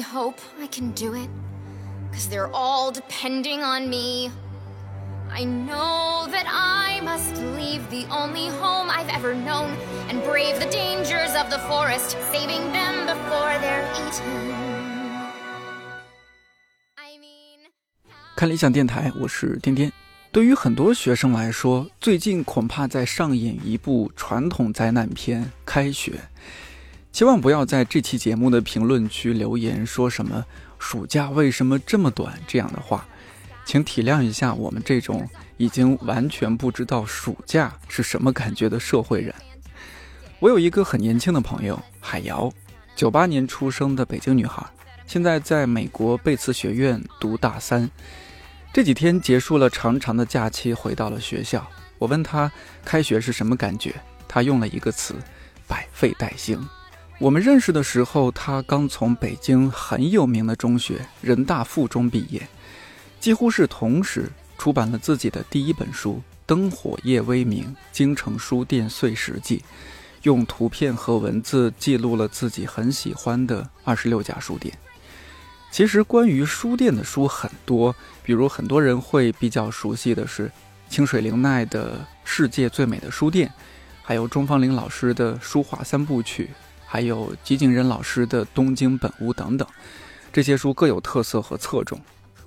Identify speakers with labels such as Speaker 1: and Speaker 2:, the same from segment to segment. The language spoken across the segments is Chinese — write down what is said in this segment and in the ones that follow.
Speaker 1: only hope I can do it. Cause they're all depending on me. I know that I must leave the only home I've ever known and brave the dangers of the forest, saving them before they're eaten. I mean.
Speaker 2: 看理想电台，我是颠颠。对于很多学生来说，最近恐怕在上演一部传统灾难片《开学》。 千万不要在这期节目的评论区留言说什么“暑假为什么这么短”这样的话。请体谅一下我们这种已经完全不知道暑假是什么感觉的社会人。我有一个很年轻的朋友海瑶，九八年出生的北京女孩，现在在美国贝茨学院读大三。这几天结束了长长的假期，回到了学校。我问她开学是什么感觉，她用了一个词：百废待兴。我们认识的时候，他刚从北京很有名的中学人大附中毕业。几乎是同时出版了自己的第一本书《灯火夜微明：京城书店碎石记》，用图片和文字记录了自己很喜欢的二十六家书店。其实关于书店的书很多，比如很多人会比较熟悉的是清水玲奈的《世界最美的书店》，还有钟芳玲老师的《书画三部曲》，还有吉井仁老师的《东京本屋》等等。这些书各有特色和侧重。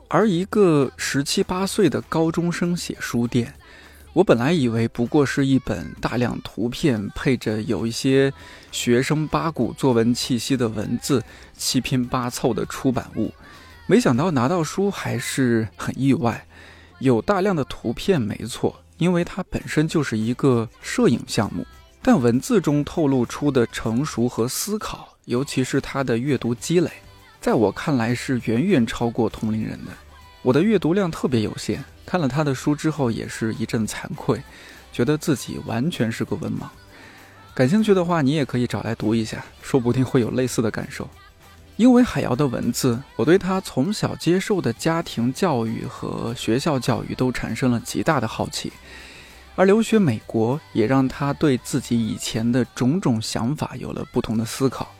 Speaker 2: 而一个十七八岁的高中生写书店，我本来以为不过是一本大量图片配着有一些学生八股作文气息的文字七拼八凑的出版物，没想到拿到书还是很意外。有大量的图片没错，因为它本身就是一个摄影项目，但文字中透露出的成熟和思考，尤其是他的阅读积累，在我看来是远远超过同龄人的。我的阅读量特别有限，看了他的书之后也是一阵惭愧，觉得自己完全是个文盲。感兴趣的话，你也可以找来读一下，说不定会有类似的感受。因为海瑶的文字，我对他从小接受的家庭教育和学校教育都产生了极大的好奇，而留学美国也让他对自己以前的种种想法有了不同的思考。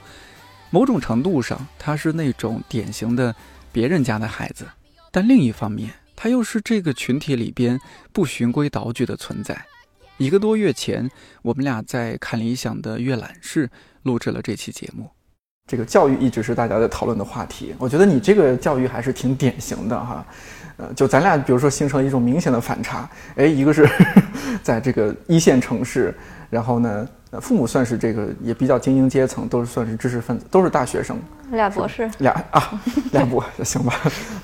Speaker 2: 某种程度上，他是那种典型的别人家的孩子。但另一方面，他又是这个群体里边不循规蹈矩的存在。一个多月前，我们俩在看理想的阅览室录制了这期节目。这个教育一直是大家在讨论的话题。我觉得你这个教育还是挺典型的哈。呃，就咱俩，比如说形成一种明显的反差。哎，一个是 在这个一线城市，然后呢。父母算是这个也比较精英阶层，都是算是知识分子，都是大学生，
Speaker 3: 俩博士，
Speaker 2: 俩啊，俩博 行吧？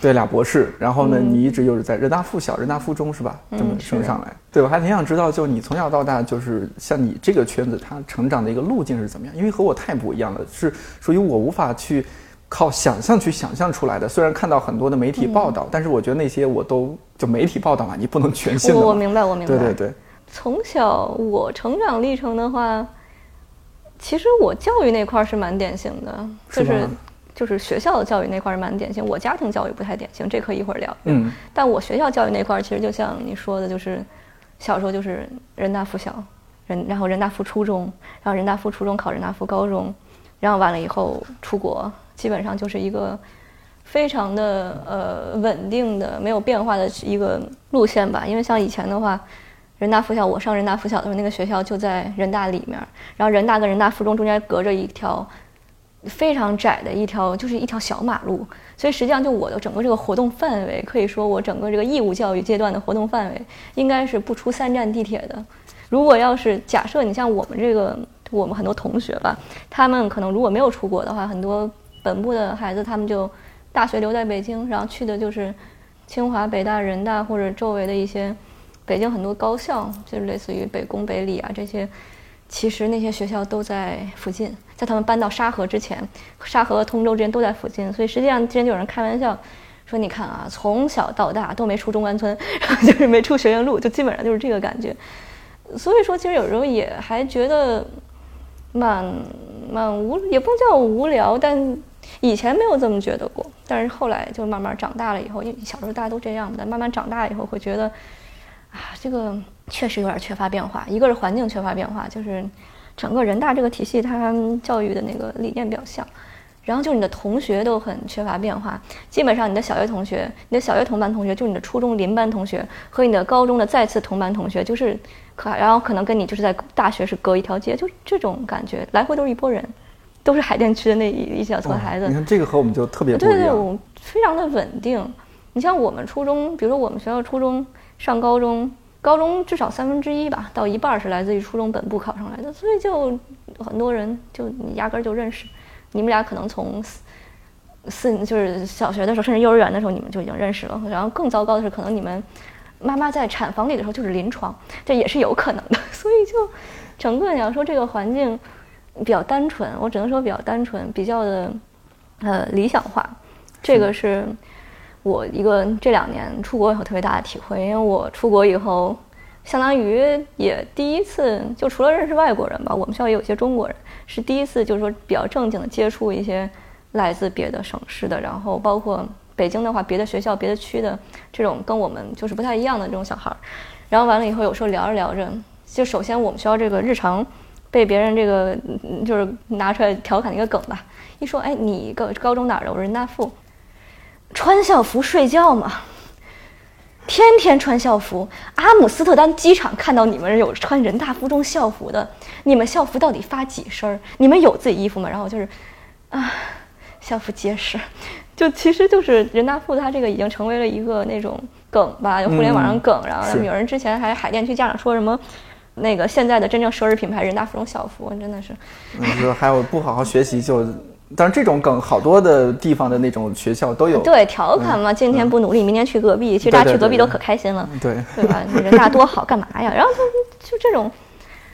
Speaker 2: 对，俩博士。然后呢，你一直又是在人大附小、人大附中是吧？这么升上来。对，我还挺想知道，就你从小到大，就是像你这个圈子，他成长的一个路径是怎么样？因为和我太不一样了，是属于我无法去靠想象去想象出来的。虽然看到很多的媒体报道，但是我觉得那些我都就媒体报道嘛，你不能全信。
Speaker 3: 我明白，我明白。
Speaker 2: 对对对。
Speaker 3: 从小我成长历程的话，其实我教育那块是蛮典型的，就是就是学校的教育那块是蛮典型。我家庭教育不太典型，这可以一会儿聊。嗯，但我学校教育那块其实就像你说的，就是小时候就是人大附小，人然后人大附初中，然后人大附初中考人大附高中，然后完了以后出国，基本上就是一个非常的呃稳定的、没有变化的一个路线吧。因为像以前的话。人大附小，我上人大附小的时候，那个学校就在人大里面，然后人大跟人大附中中间隔着一条非常窄的一条，就是一条小马路，所以实际上就我的整个这个活动范围，可以说我整个这个义务教育阶段的活动范围，应该是不出三站地铁的。如果要是假设你像我们这个，我们很多同学吧，他们可能如果没有出国的话，很多本部的孩子他们就大学留在北京，然后去的就是清华、北大、人大或者周围的一些。北京很多高校，就是类似于北工、北理啊这些，其实那些学校都在附近，在他们搬到沙河之前，沙河和通州之间都在附近，所以实际上之前就有人开玩笑说：“你看啊，从小到大都没出中关村，然后就是没出学院路，就基本上就是这个感觉。”所以说，其实有时候也还觉得蛮蛮无，也不叫无聊，但以前没有这么觉得过。但是后来就慢慢长大了以后，因为小时候大家都这样，但慢慢长大以后会觉得。啊，这个确实有点缺乏变化。一个是环境缺乏变化，就是整个人大这个体系，它教育的那个理念比较像。然后就是你的同学都很缺乏变化，基本上你的小学同学、你的小学同班同学，就是你的初中邻班同学和你的高中的再次同班同学，就是可，然后可能跟你就是在大学是隔一条街，就这种感觉，来回都是一拨人，都是海淀区的那一一小撮孩子。
Speaker 2: 你看这个和我们就特别不
Speaker 3: 一样，对对，我非常的稳定。你像我们初中，比如说我们学校初中上高中，高中至少三分之一吧，到一半是来自于初中本部考上来的，所以就很多人就你压根儿就认识。你们俩可能从四四就是小学的时候，甚至幼儿园的时候，你们就已经认识了。然后更糟糕的是，可能你们妈妈在产房里的时候就是临床，这也是有可能的。所以就整个你要说这个环境比较单纯，我只能说比较单纯，比较的呃理想化。这个是我一个这两年出国以后特别大的体会，因为我出国以后，相当于也第一次就除了认识外国人吧，我们学校也有些中国人。是第一次，就是说比较正经的接触一些来自别的省市的，然后包括北京的话，别的学校、别的区的这种跟我们就是不太一样的这种小孩儿。然后完了以后，有时候聊着聊着，就首先我们学校这个日常被别人这个就是拿出来调侃一个梗吧，一说哎，你高高中哪儿的？我人大附，穿校服睡觉吗？天天穿校服，阿姆斯特丹机场看到你们有穿人大附中校服的，你们校服到底发几身？你们有自己衣服吗？然后就是，啊，校服结实，就其实就是人大附，它这个已经成为了一个那种梗吧，就互联网上梗。然后有人之前还海淀区家长说什么，那个现在的真正奢侈品牌人大附中校服，真的是，
Speaker 2: 说还有不好好学习就。但是这种梗，好多的地方的那种学校都有。
Speaker 3: 对，调侃嘛，今天不努力，明天去隔壁。其实大家去隔壁都可开心了。
Speaker 2: 对，
Speaker 3: 对吧？人大多好，干嘛呀？然后就就这种，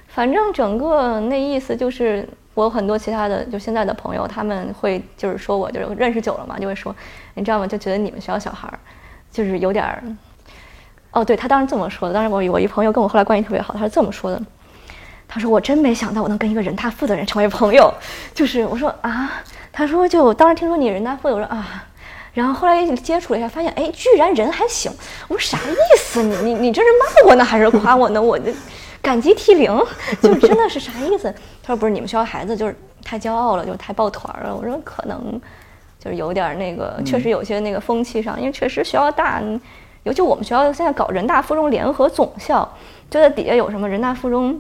Speaker 3: 反正整个那意思就是，我有很多其他的就现在的朋友，他们会就是说我就是认识久了嘛，就会说，你知道吗？就觉得你们学校小孩儿就是有点儿。哦，对他当时这么说的。当时我我一朋友跟我后来关系特别好，他是这么说的。他说：“我真没想到我能跟一个人大附的人成为朋友。”就是我说啊，他说就当时听说你人大附，我说啊，然后后来接触了一下，发现哎，居然人还行。我说啥意思？你你你这是骂我呢还是夸我呢？我这感激涕零，就真的是啥意思？他说不是你们学校孩子就是太骄傲了，就太抱团了。我说可能就是有点那个，确实有些那个风气上，因为确实学校大，尤其我们学校现在搞人大附中联合总校，就在底下有什么人大附中。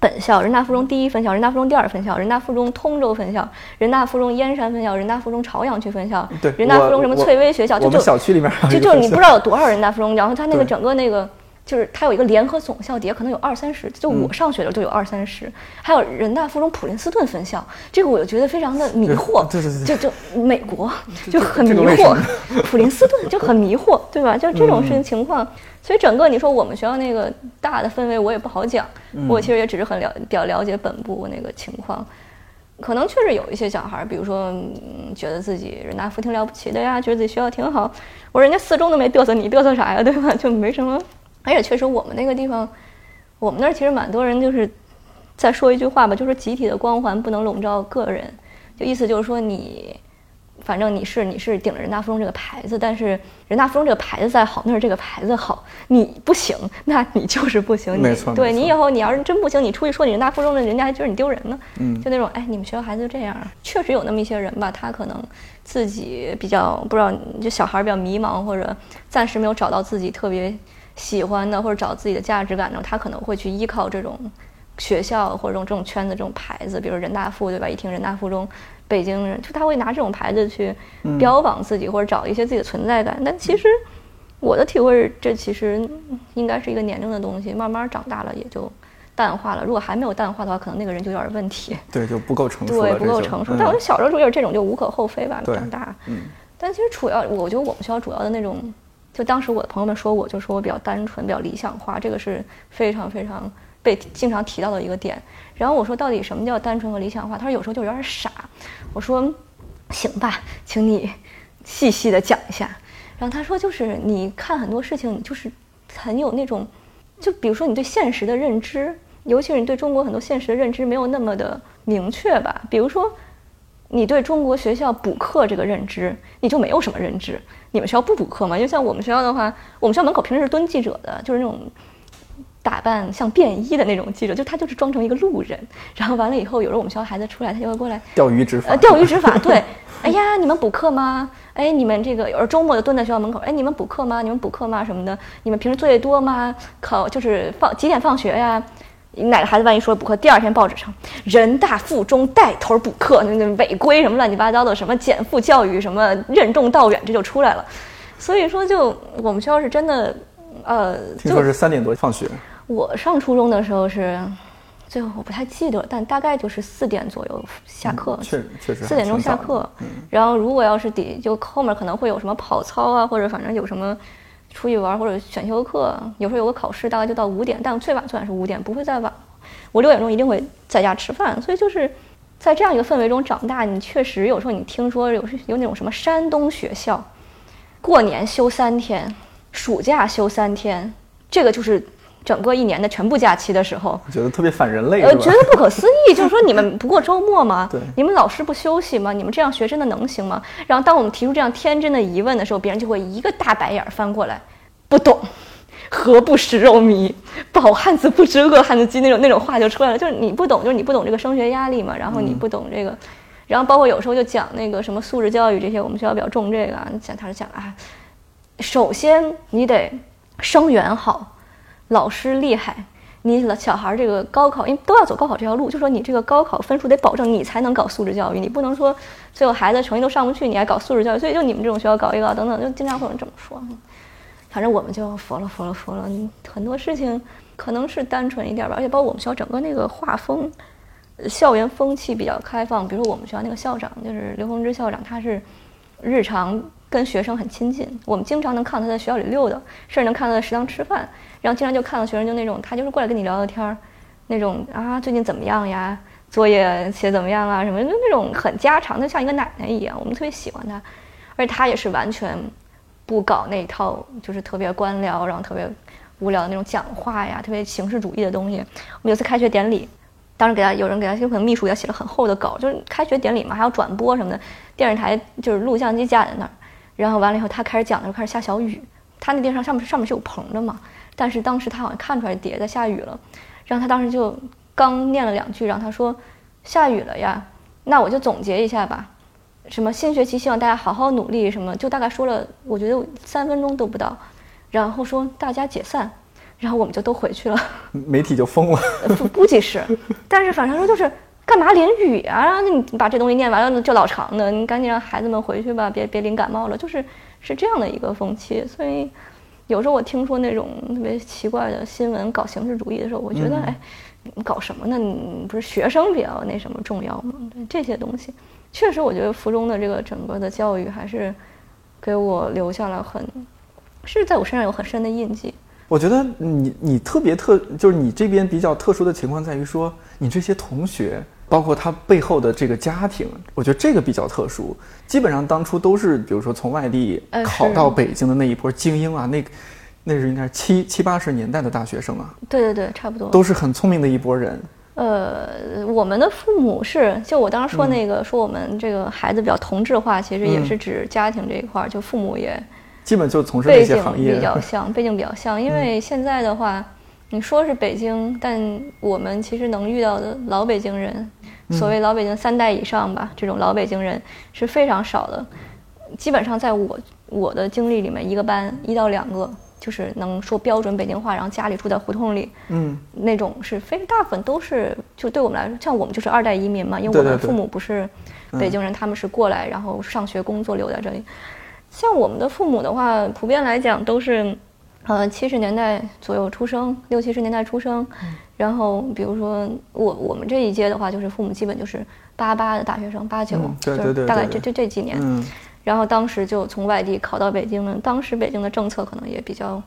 Speaker 3: 本校、人大附中第一分校、人大附中第二分校、人大附中通州分校、人大附中燕山分校、人大附中朝阳区分校、人大附中什么翠微学校，就就
Speaker 2: 小区里面
Speaker 3: 就就你不知道有多少人大附中，然后它那个整个那个就是它有一个联合总校，底下可能有二三十，就我上学的时候就有二三十，还有人大附中普林斯顿分校，这个我就觉得非常的迷惑，
Speaker 2: 对对对，
Speaker 3: 就就美国就很迷惑，普林斯顿就很迷惑，对吧？就这种事情情况。所以整个你说我们学校那个大的氛围我也不好讲，我其实也只是很了比较了解本部那个情况，可能确实有一些小孩，比如说觉得自己人大附挺了不起的呀，觉得自己学校挺好。我说人家四中都没嘚瑟，你嘚瑟啥呀，对吧？就没什么。而且确实我们那个地方，我们那儿其实蛮多人就是在说一句话吧，就是集体的光环不能笼罩个人，就意思就是说你。反正你是你是顶着人大附中这个牌子，但是人大附中这个牌子再好，那是这个牌子好，你不行，那你就是不行。
Speaker 2: 没错，
Speaker 3: 对你以后你要是真不行，你出去说你人大附中的，人家还觉得你丢人呢。
Speaker 2: 嗯，
Speaker 3: 就那种哎，你们学校孩子就这样，确实有那么一些人吧，他可能自己比较不知道，就小孩比较迷茫，或者暂时没有找到自己特别喜欢的，或者找自己的价值感的，他可能会去依靠这种学校或者这种这种圈子这种牌子，比如人大附，对吧？一听人大附中。北京人就他会拿这种牌子去标榜自己，或者找一些自己的存在感。但其实我的体会是，这其实应该是一个年龄的东西，慢慢长大了也就淡化了。如果还没有淡化的话，可能那个人就有点问题。
Speaker 2: 对，就不够成熟。
Speaker 3: 对，不够成熟。但我觉得小时候就是这种，就无可厚非吧。长大，
Speaker 2: 嗯。
Speaker 3: 但其实主要，我觉得我们学校主要的那种，就当时我的朋友们说我，就说我比较单纯，比较理想化，这个是非常非常被经常提到的一个点。然后我说，到底什么叫单纯和理想化？他说有时候就有点傻。我说，行吧，请你细细的讲一下。然后他说，就是你看很多事情，就是很有那种，就比如说你对现实的认知，尤其是你对中国很多现实的认知没有那么的明确吧。比如说，你对中国学校补课这个认知，你就没有什么认知。你们学校不补课吗？因为像我们学校的话，我们学校门口平时是蹲记者的，就是那种打扮像便衣的那种记者，就他就是装成一个路人，然后完了以后，有时候我们学校孩子出来，他就会过来
Speaker 2: 钓鱼执法，
Speaker 3: 呃，钓鱼执法，对，哎呀，你们补课吗？哎，你们这个有时候周末就蹲在学校门口，哎，你们补课吗？你们补课吗？什么的？你们平时作业多吗？考就是放几点放学呀？哪个孩子万一说补课，第二天报纸上人大附中带头补课，那那违规什么乱七八糟的，什么减负教育，什么任重道远，这就出来了。所以说，就我们学校是真的，呃，
Speaker 2: 听说是三点多放学。
Speaker 3: 我上初中的时候是，最后我不太记得，但大概就是四点左右下课，
Speaker 2: 确确实
Speaker 3: 四点钟下课。然后如果要是底就后面可能会有什么跑操啊，或者反正有什么出去玩或者选修课，有时候有个考试，大概就到五点，但最晚最晚是五点，不会再晚。我六点钟一定会在家吃饭，所以就是在这样一个氛围中长大。你确实有时候你听说有有那种什么山东学校，过年休三天，暑假休三天，这个就是整个一年的全部假期的时候，
Speaker 2: 觉得特别反人类，
Speaker 3: 呃，觉得不可思议。就是说你们不过周末吗？
Speaker 2: 对，
Speaker 3: 你们老师不休息吗？你们这样学真的能行吗？然后当我们提出这样天真的疑问的时候，别人就会一个大白眼翻过来，不懂。何不食肉糜，饱汉子不知饿汉子饥那种那种话就出来了，就是你不懂，就是你不懂这个升学压力嘛，然后你不懂这个，然后包括有时候就讲那个什么素质教育这些，我们学校比较重这个，讲他是讲啊，首先你得生源好，老师厉害，你小孩这个高考，因为都要走高考这条路，就说你这个高考分数得保证你才能搞素质教育，你不能说最后孩子成绩都上不去，你还搞素质教育，所以就你们这种学校搞一搞等等，就经常会有人这么说。反正我们就服了，服了，服了。很多事情可能是单纯一点吧，而且包括我们学校整个那个画风，校园风气比较开放。比如我们学校那个校长就是刘洪之校长，他是日常跟学生很亲近，我们经常能看到他在学校里溜达，甚至能看到他在食堂吃饭。然后经常就看到学生就那种，他就是过来跟你聊聊天儿，那种啊最近怎么样呀，作业写怎么样啊什么，就那种很家常，的，像一个奶奶一样。我们特别喜欢他，而且他也是完全。不搞那一套，就是特别官僚，然后特别无聊的那种讲话呀，特别形式主义的东西。我们有次开学典礼，当时给他有人给他，有可能秘书给他写了很厚的稿，就是开学典礼嘛，还要转播什么的，电视台就是录像机架在那儿，然后完了以后他开始讲的时候开始下小雨，他那电视上面上面是有棚的嘛，但是当时他好像看出来底下在下雨了，然后他当时就刚念了两句，然后他说下雨了呀，那我就总结一下吧。什么新学期希望大家好好努力，什么就大概说了，我觉得三分钟都不到，然后说大家解散，然后我们就都回去了，
Speaker 2: 媒体就疯了，
Speaker 3: 估计是，但是反正说就是干嘛淋雨啊？你把这东西念完了就老长的，你赶紧让孩子们回去吧，别别淋感冒了，就是是这样的一个风气。所以有时候我听说那种特别奇怪的新闻搞形式主义的时候，我觉得哎，搞什么呢？你不是学生比较那什么重要吗？这些东西。确实，我觉得附中的这个整个的教育还是给我留下了很，是在我身上有很深的印记。
Speaker 2: 我觉得你你特别特，就是你这边比较特殊的情况在于说，你这些同学，包括他背后的这个家庭，我觉得这个比较特殊。基本上当初都是，比如说从外地考到北京的那一波精英啊，那那是应该是七七八十年代的大学生啊。
Speaker 3: 对对对，差不多。
Speaker 2: 都是很聪明的一波人。
Speaker 3: 呃，我们的父母是，就我当时说那个，说我们这个孩子比较同质化，其实也是指家庭这一块儿，就父母也
Speaker 2: 基本就从事这些行业，
Speaker 3: 比较像，背景比较像。因为现在的话，你说是北京，但我们其实能遇到的老北京人，所谓老北京三代以上吧，这种老北京人是非常少的，基本上在我我的经历里面，一个班一到两个。就是能说标准北京话，然后家里住在胡同里，嗯，那种是非大部分都是，就对我们来说，像我们就是二代移民嘛，因为我们父母不是北京人，他们是过来然后上学工作留在这里。像我们的父母的话，普遍来讲都是，呃，七十年代左右出生，六七十年代出生，然后比如说我我们这一届的话，就是父母基本就是八八的大学生，八九，对对对大概这这这几年。然后当时就从外地考到北京了。当时北京的政策可能也比较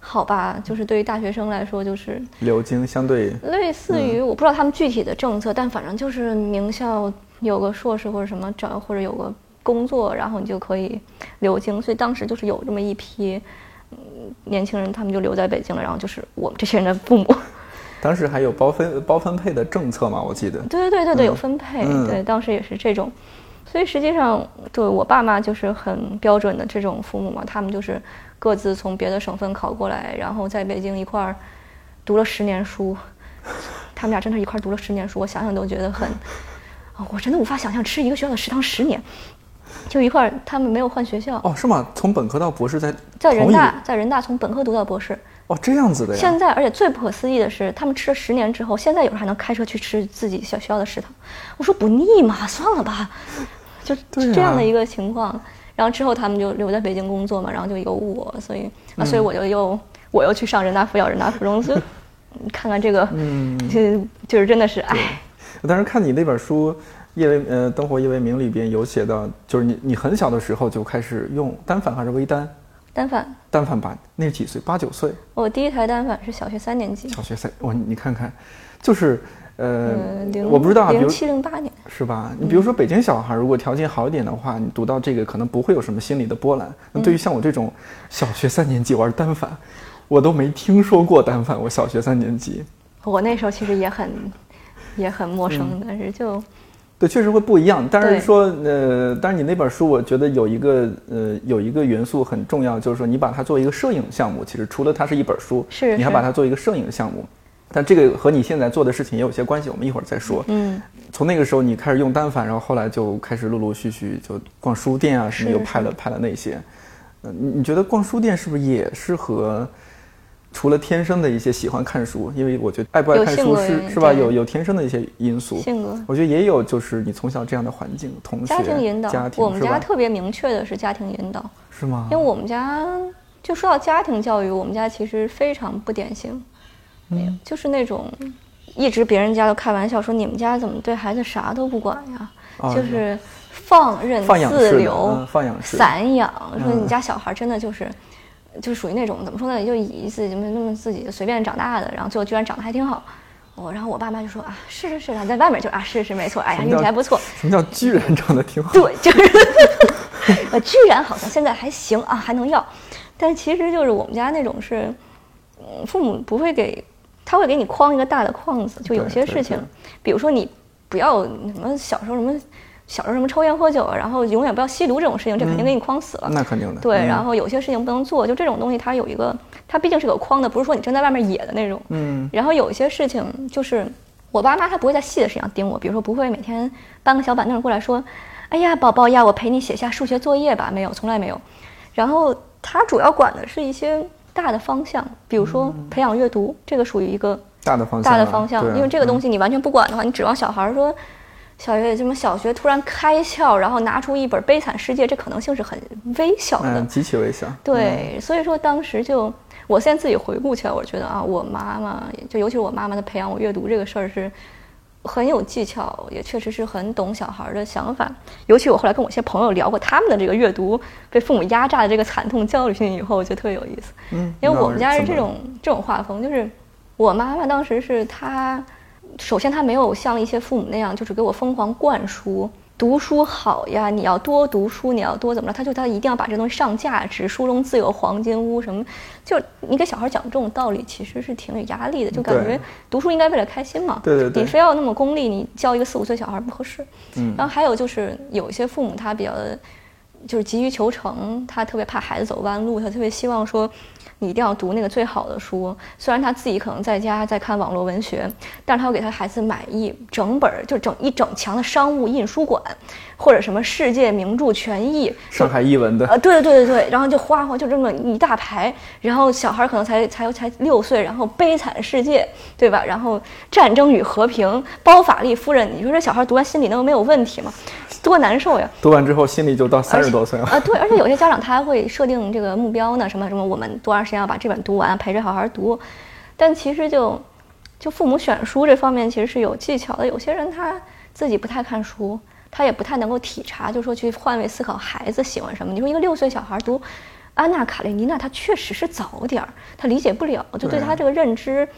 Speaker 3: 好吧，就是对于大学生来说，就是
Speaker 2: 留京相对
Speaker 3: 类似于我不知道他们具体的政策，但反正就是名校有个硕士或者什么找或者有个工作，然后你就可以留京。所以当时就是有这么一批年轻人，他们就留在北京了。然后就是我们这些人的父母。
Speaker 2: 当时还有包分包分配的政策吗？我记得。
Speaker 3: 对对对对对，有分配。对，当时也是这种。所以实际上，对我爸妈就是很标准的这种父母嘛，他们就是各自从别的省份考过来，然后在北京一块儿读了十年书，他们俩真的一块儿读了十年书，我想想都觉得很，啊，我真的无法想象吃一个学校的食堂十年，就一块儿，他们没有换学校。
Speaker 2: 哦，是吗？从本科到博士在
Speaker 3: 在人大，在人大从本科读到博士。
Speaker 2: 哦，这样子的呀。
Speaker 3: 现在，而且最不可思议的是，他们吃了十年之后，现在有时候还能开车去吃自己小学校的食堂。我说不腻嘛？算了吧，就
Speaker 2: 对啊
Speaker 3: 这样的一个情况。然后之后他们就留在北京工作嘛，然后就有我，所以啊，所以我就又我又去上人大附小、人大附中，就 看看这个，
Speaker 2: 嗯，
Speaker 3: 就 就是真的是哎，
Speaker 2: 我当时看你那本书《夜为呃灯火夜为明》里边有写到，就是你你很小的时候就开始用单反还是微单？
Speaker 3: 单反。
Speaker 2: 单反吧那是几岁？八九岁，
Speaker 3: 我第一台单反是小学三年级，
Speaker 2: 小学三。我，你看看，就是呃，我不知道啊，
Speaker 3: 零七零八年，
Speaker 2: 是吧？你比如说北京小孩，如果条件好一点的话，你读到这个可能不会有什么心理的波澜。那对于像我这种小学三年级玩单反，我都没听说过单反。我小学三年级，
Speaker 3: 我那时候其实也很也很陌
Speaker 2: 嗯
Speaker 3: 生，但是就
Speaker 2: 对，确实会不一样。但是说，呃，但是你那本书，我觉得有一个呃有一个元素很重要，就是说你把它作为一个摄影项目，其实除了它是一本书，
Speaker 3: 是是
Speaker 2: 你还把它作为一个摄影项目。但这个和你现在做的事情也有些关系，我们一会儿再说。
Speaker 3: 嗯，
Speaker 2: 从那个时候你开始用单反，然后后来就开始陆陆续续就逛书店啊什么，又拍了拍了那些。嗯，你你觉得逛书店是不是也是和除了天生的一些喜欢看书，因为我觉得爱不爱
Speaker 3: 有
Speaker 2: 看书是是吧？有有天生的一些因素。
Speaker 3: 性格。
Speaker 2: 我觉得也有，就是你从小这样的环境，同学、
Speaker 3: 家庭引导，
Speaker 2: 家庭
Speaker 3: 我们家特别明确的是家庭引导，
Speaker 2: 是吗？
Speaker 3: 因为我们家就说到家庭教育，我们家其实非常不典型，
Speaker 2: 嗯
Speaker 3: 就是那种一直别人家都开玩笑说你们家怎么对孩子啥都不管呀，
Speaker 2: 哦
Speaker 3: 就是放任自流、
Speaker 2: 嗯放养式
Speaker 3: 散养，说
Speaker 2: 嗯
Speaker 3: 你家小孩真的就是。就属于那种怎么说呢，就以自己那么自己随便长大的，然后最后居然长得还挺好。我然后我爸妈就说啊，是是是啊，在外面就啊是是没错，哎呀运气还不错。
Speaker 2: 什么叫居然长得挺好？
Speaker 3: 对，就是呃，居然好像现在还行啊，还能要，但其实就是我们家那种是，嗯，父母不会给，他会给你框一个大的框子，就有些事情，比如说你不要什么小时候什么小时候什么抽烟喝酒啊，然后永远不要吸毒这种事情，这肯定给你框死了。
Speaker 2: 那肯定的。
Speaker 3: 对，
Speaker 2: 嗯
Speaker 3: 然后有些事情不能做，就这种东西它有一个，它毕竟是个框的，不是说你正在外面野的那种。
Speaker 2: 嗯
Speaker 3: 然后有一些事情就是我爸妈他不会在细的事情上盯我，比如说不会每天搬个小板凳过来说，哎呀宝宝呀，我陪你写下数学作业吧，没有，从来没有。然后他主要管的是一些大的方向，比如说培养阅读，这个属于一个
Speaker 2: 大的方向啊，
Speaker 3: 大的方向，因为这个东
Speaker 2: 嗯
Speaker 3: 西你完全不管的话，你指望小孩儿说。小学什么小学突然开窍，然后拿出一本《悲惨世界》，这可能性是很微小的。
Speaker 2: 嗯，极其微小。
Speaker 3: 对，所以说当时就，我现在自己回顾起来，我觉得啊，我妈妈就尤其是我妈妈的培养我阅读这个事儿是很有技巧，也确实是很懂小孩儿的想法。尤其我后来跟我一些朋友聊过他们的这个阅读被父母压榨的这个惨痛教训以后，我觉得特别有意思。
Speaker 2: 嗯，
Speaker 3: 因为我们家是这种这种画风，就是我妈妈当时是她，首先他没有像一些父母那样，就是给我疯狂灌输读书好呀，你要多读书，你要多怎么着，他就他一定要把这东西上价值，书中自有黄金屋什么，就你给小孩讲这种道理，其实是挺有压力的，就感觉读书应该为了开心嘛，
Speaker 2: 对对对。
Speaker 3: 你非要那么功利，你教一个四五岁小孩不合适。
Speaker 2: 嗯。
Speaker 3: 然后还有就是有一些父母他比较的，就是急于求成，他特别怕孩子走弯路，他特别希望说你一定要读那个最好的书。虽然他自己可能在家在看网络文学，但是他要给他孩子买一整本儿，就整一整墙的商务印书馆，或者什么世界名著全译，
Speaker 2: 上海译文的，
Speaker 3: 啊，对对对对，然后就哗哗就这么一大排，然后小孩儿可能才才才六岁，然后《悲惨世界》，对吧？然后《战争与和平》，包法利夫人，你说这小孩儿读完心里能没有问题吗？多难受呀！
Speaker 2: 读完之后心里就到三十多岁了。
Speaker 3: 啊，对，而且有些家长他还会设定这个目标呢，什么什么，我们多长时间要把这本读完，陪着好好读。但其实就就父母选书这方面其实是有技巧的，有些人他自己不太看书，他也不太能够体察，就说去换位思考孩子喜欢什么。你说一个六岁小孩读《安娜·卡列尼娜》，他确实是早点儿，他理解不了，就对
Speaker 2: 对
Speaker 3: 他这个认知。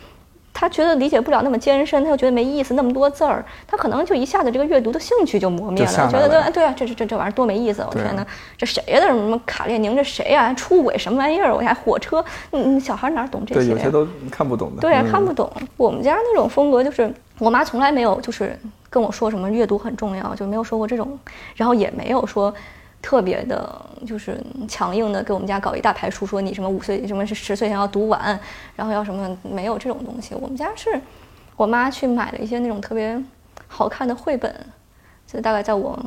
Speaker 3: 他觉得理解不了那么艰深，他又觉得没意思，那么多字儿，他可能就一下子这个阅读的兴趣就磨灭了，觉得
Speaker 2: 了
Speaker 3: 对对啊，这这这这玩意儿多没意思！我天哪，这谁呀？这什么卡列宁？这谁呀？还出轨什么玩意儿？我还火车，嗯嗯，小孩哪懂这些
Speaker 2: 对，
Speaker 3: 呀？
Speaker 2: 有些都看不懂的。
Speaker 3: 对啊，
Speaker 2: 嗯
Speaker 3: 看不懂。我们家那种风格就是，我妈从来没有就是跟我说什么阅读很重要，就没有说过这种，然后也没有说特别的，就是强硬的给我们家搞一大排书，说你什么五岁什么是十岁前要读完，然后要什么没有这种东西。我们家是我妈去买了一些那种特别好看的绘本，就大概在我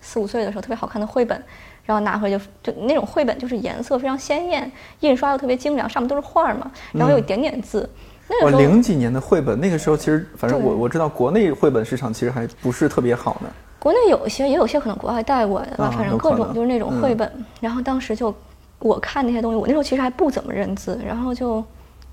Speaker 3: 四五岁的时候，特别好看的绘本，然后拿回就就那种绘本就是颜色非常鲜艳，印刷又特别精良，上面都是画嘛，然后有一点点字。那个时候
Speaker 2: 零几年的绘本，那个时候其实反正我我知道国内绘本市场其实还不是特别好呢。
Speaker 3: 国内有一些，也有些可能国外带过来的吧，
Speaker 2: 啊
Speaker 3: 反正各种就是那种绘本。然后当时就我看那些东西，我那时候其实还不怎么认字，然后就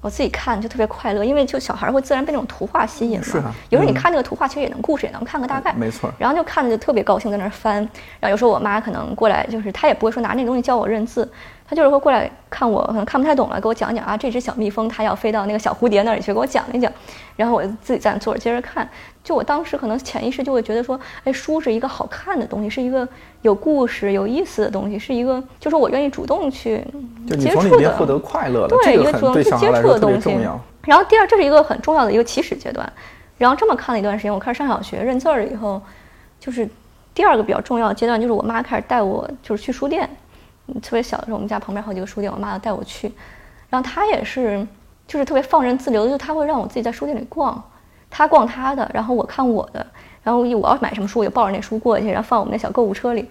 Speaker 3: 我自己看就特别快乐，因为就小孩会自然被那种图画吸引嘛。
Speaker 2: 是啊
Speaker 3: 有时候你
Speaker 2: 嗯
Speaker 3: 看那个图画，其实也能故事也能看个大概。
Speaker 2: 没错
Speaker 3: 然后就看着就特别高兴，在那儿翻。然后有时候我妈可能过来，就是她也不会说拿那东西教我认字，他就是会过来看我，可能看不太懂了，给我讲讲啊，这只小蜜蜂它要飞到那个小蝴蝶那里去，给我讲一讲。然后我自己在那坐着接着看。就我当时可能潜意识就会觉得说，哎，书是一个好看的东西，是一个有故事、有意思的东西，是一个就是我愿意主动去接触的
Speaker 2: 从里面获得快乐的，
Speaker 3: 对，一
Speaker 2: 个
Speaker 3: 主动去接触的东西。。然后第二，这是一个很重要的一个起始阶段。然后这么看了一段时间，我开始上小学认字儿以后，就是第二个比较重要的阶段，就是我妈开始带我就是去书店。特别小的时候，我们家旁边好几个书店，我妈要带我去。然后她也是就是特别放任自流的，就她会让我自己在书店里逛，她逛她的，然后我看我的。然后我要买什么书，我就抱着那书过去，然后放我们那小购物车里。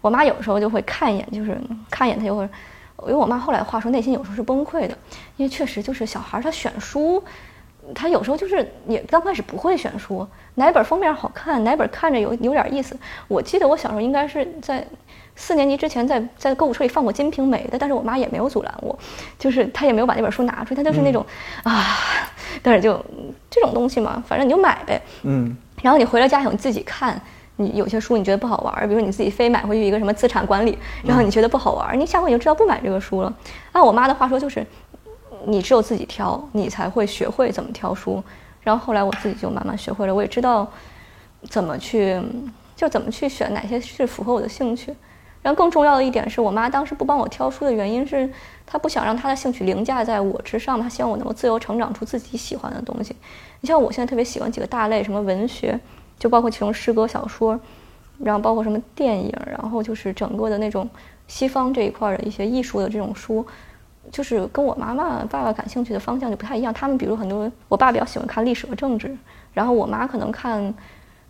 Speaker 3: 我妈有时候就会看一眼，就是看一眼，她就会。因为我妈后来话说，内心有时候是崩溃的，因为确实就是小孩儿他选书，他有时候就是也刚开始不会选书，哪本封面好看，哪本看着有有点意思。我记得我小时候应该是在四年级之前在在购物车里放过《金瓶梅》的，但是我妈也没有阻拦我，就是她也没有把那本书拿出来，她就是那种、啊，但是就这种东西嘛，反正你就买呗。
Speaker 2: 嗯，
Speaker 3: 然后你回了家以后你自己看，你有些书你觉得不好玩儿，比如说你自己非买回去一个什么资产管理，然后你觉得不好玩儿，你下回你就知道不买这个书了。按我妈的话说，就是你只有自己挑，你才会学会怎么挑书。然后后来我自己就慢慢学会了，我也知道怎么去，就怎么去选哪些是符合我的兴趣。然后更重要的一点是我妈当时不帮我挑书的原因是，她不想让她的兴趣凌驾在我之上，她希望我能够自由成长出自己喜欢的东西。你像我现在特别喜欢几个大类，什么文学，就包括其中诗歌、小说，然后包括什么电影，然后就是整个的那种西方这一块的一些艺术的这种书，就是跟我妈妈、爸爸感兴趣的方向就不太一样。他们比如很多，我爸比较喜欢看历史和政治，然后我妈可能看，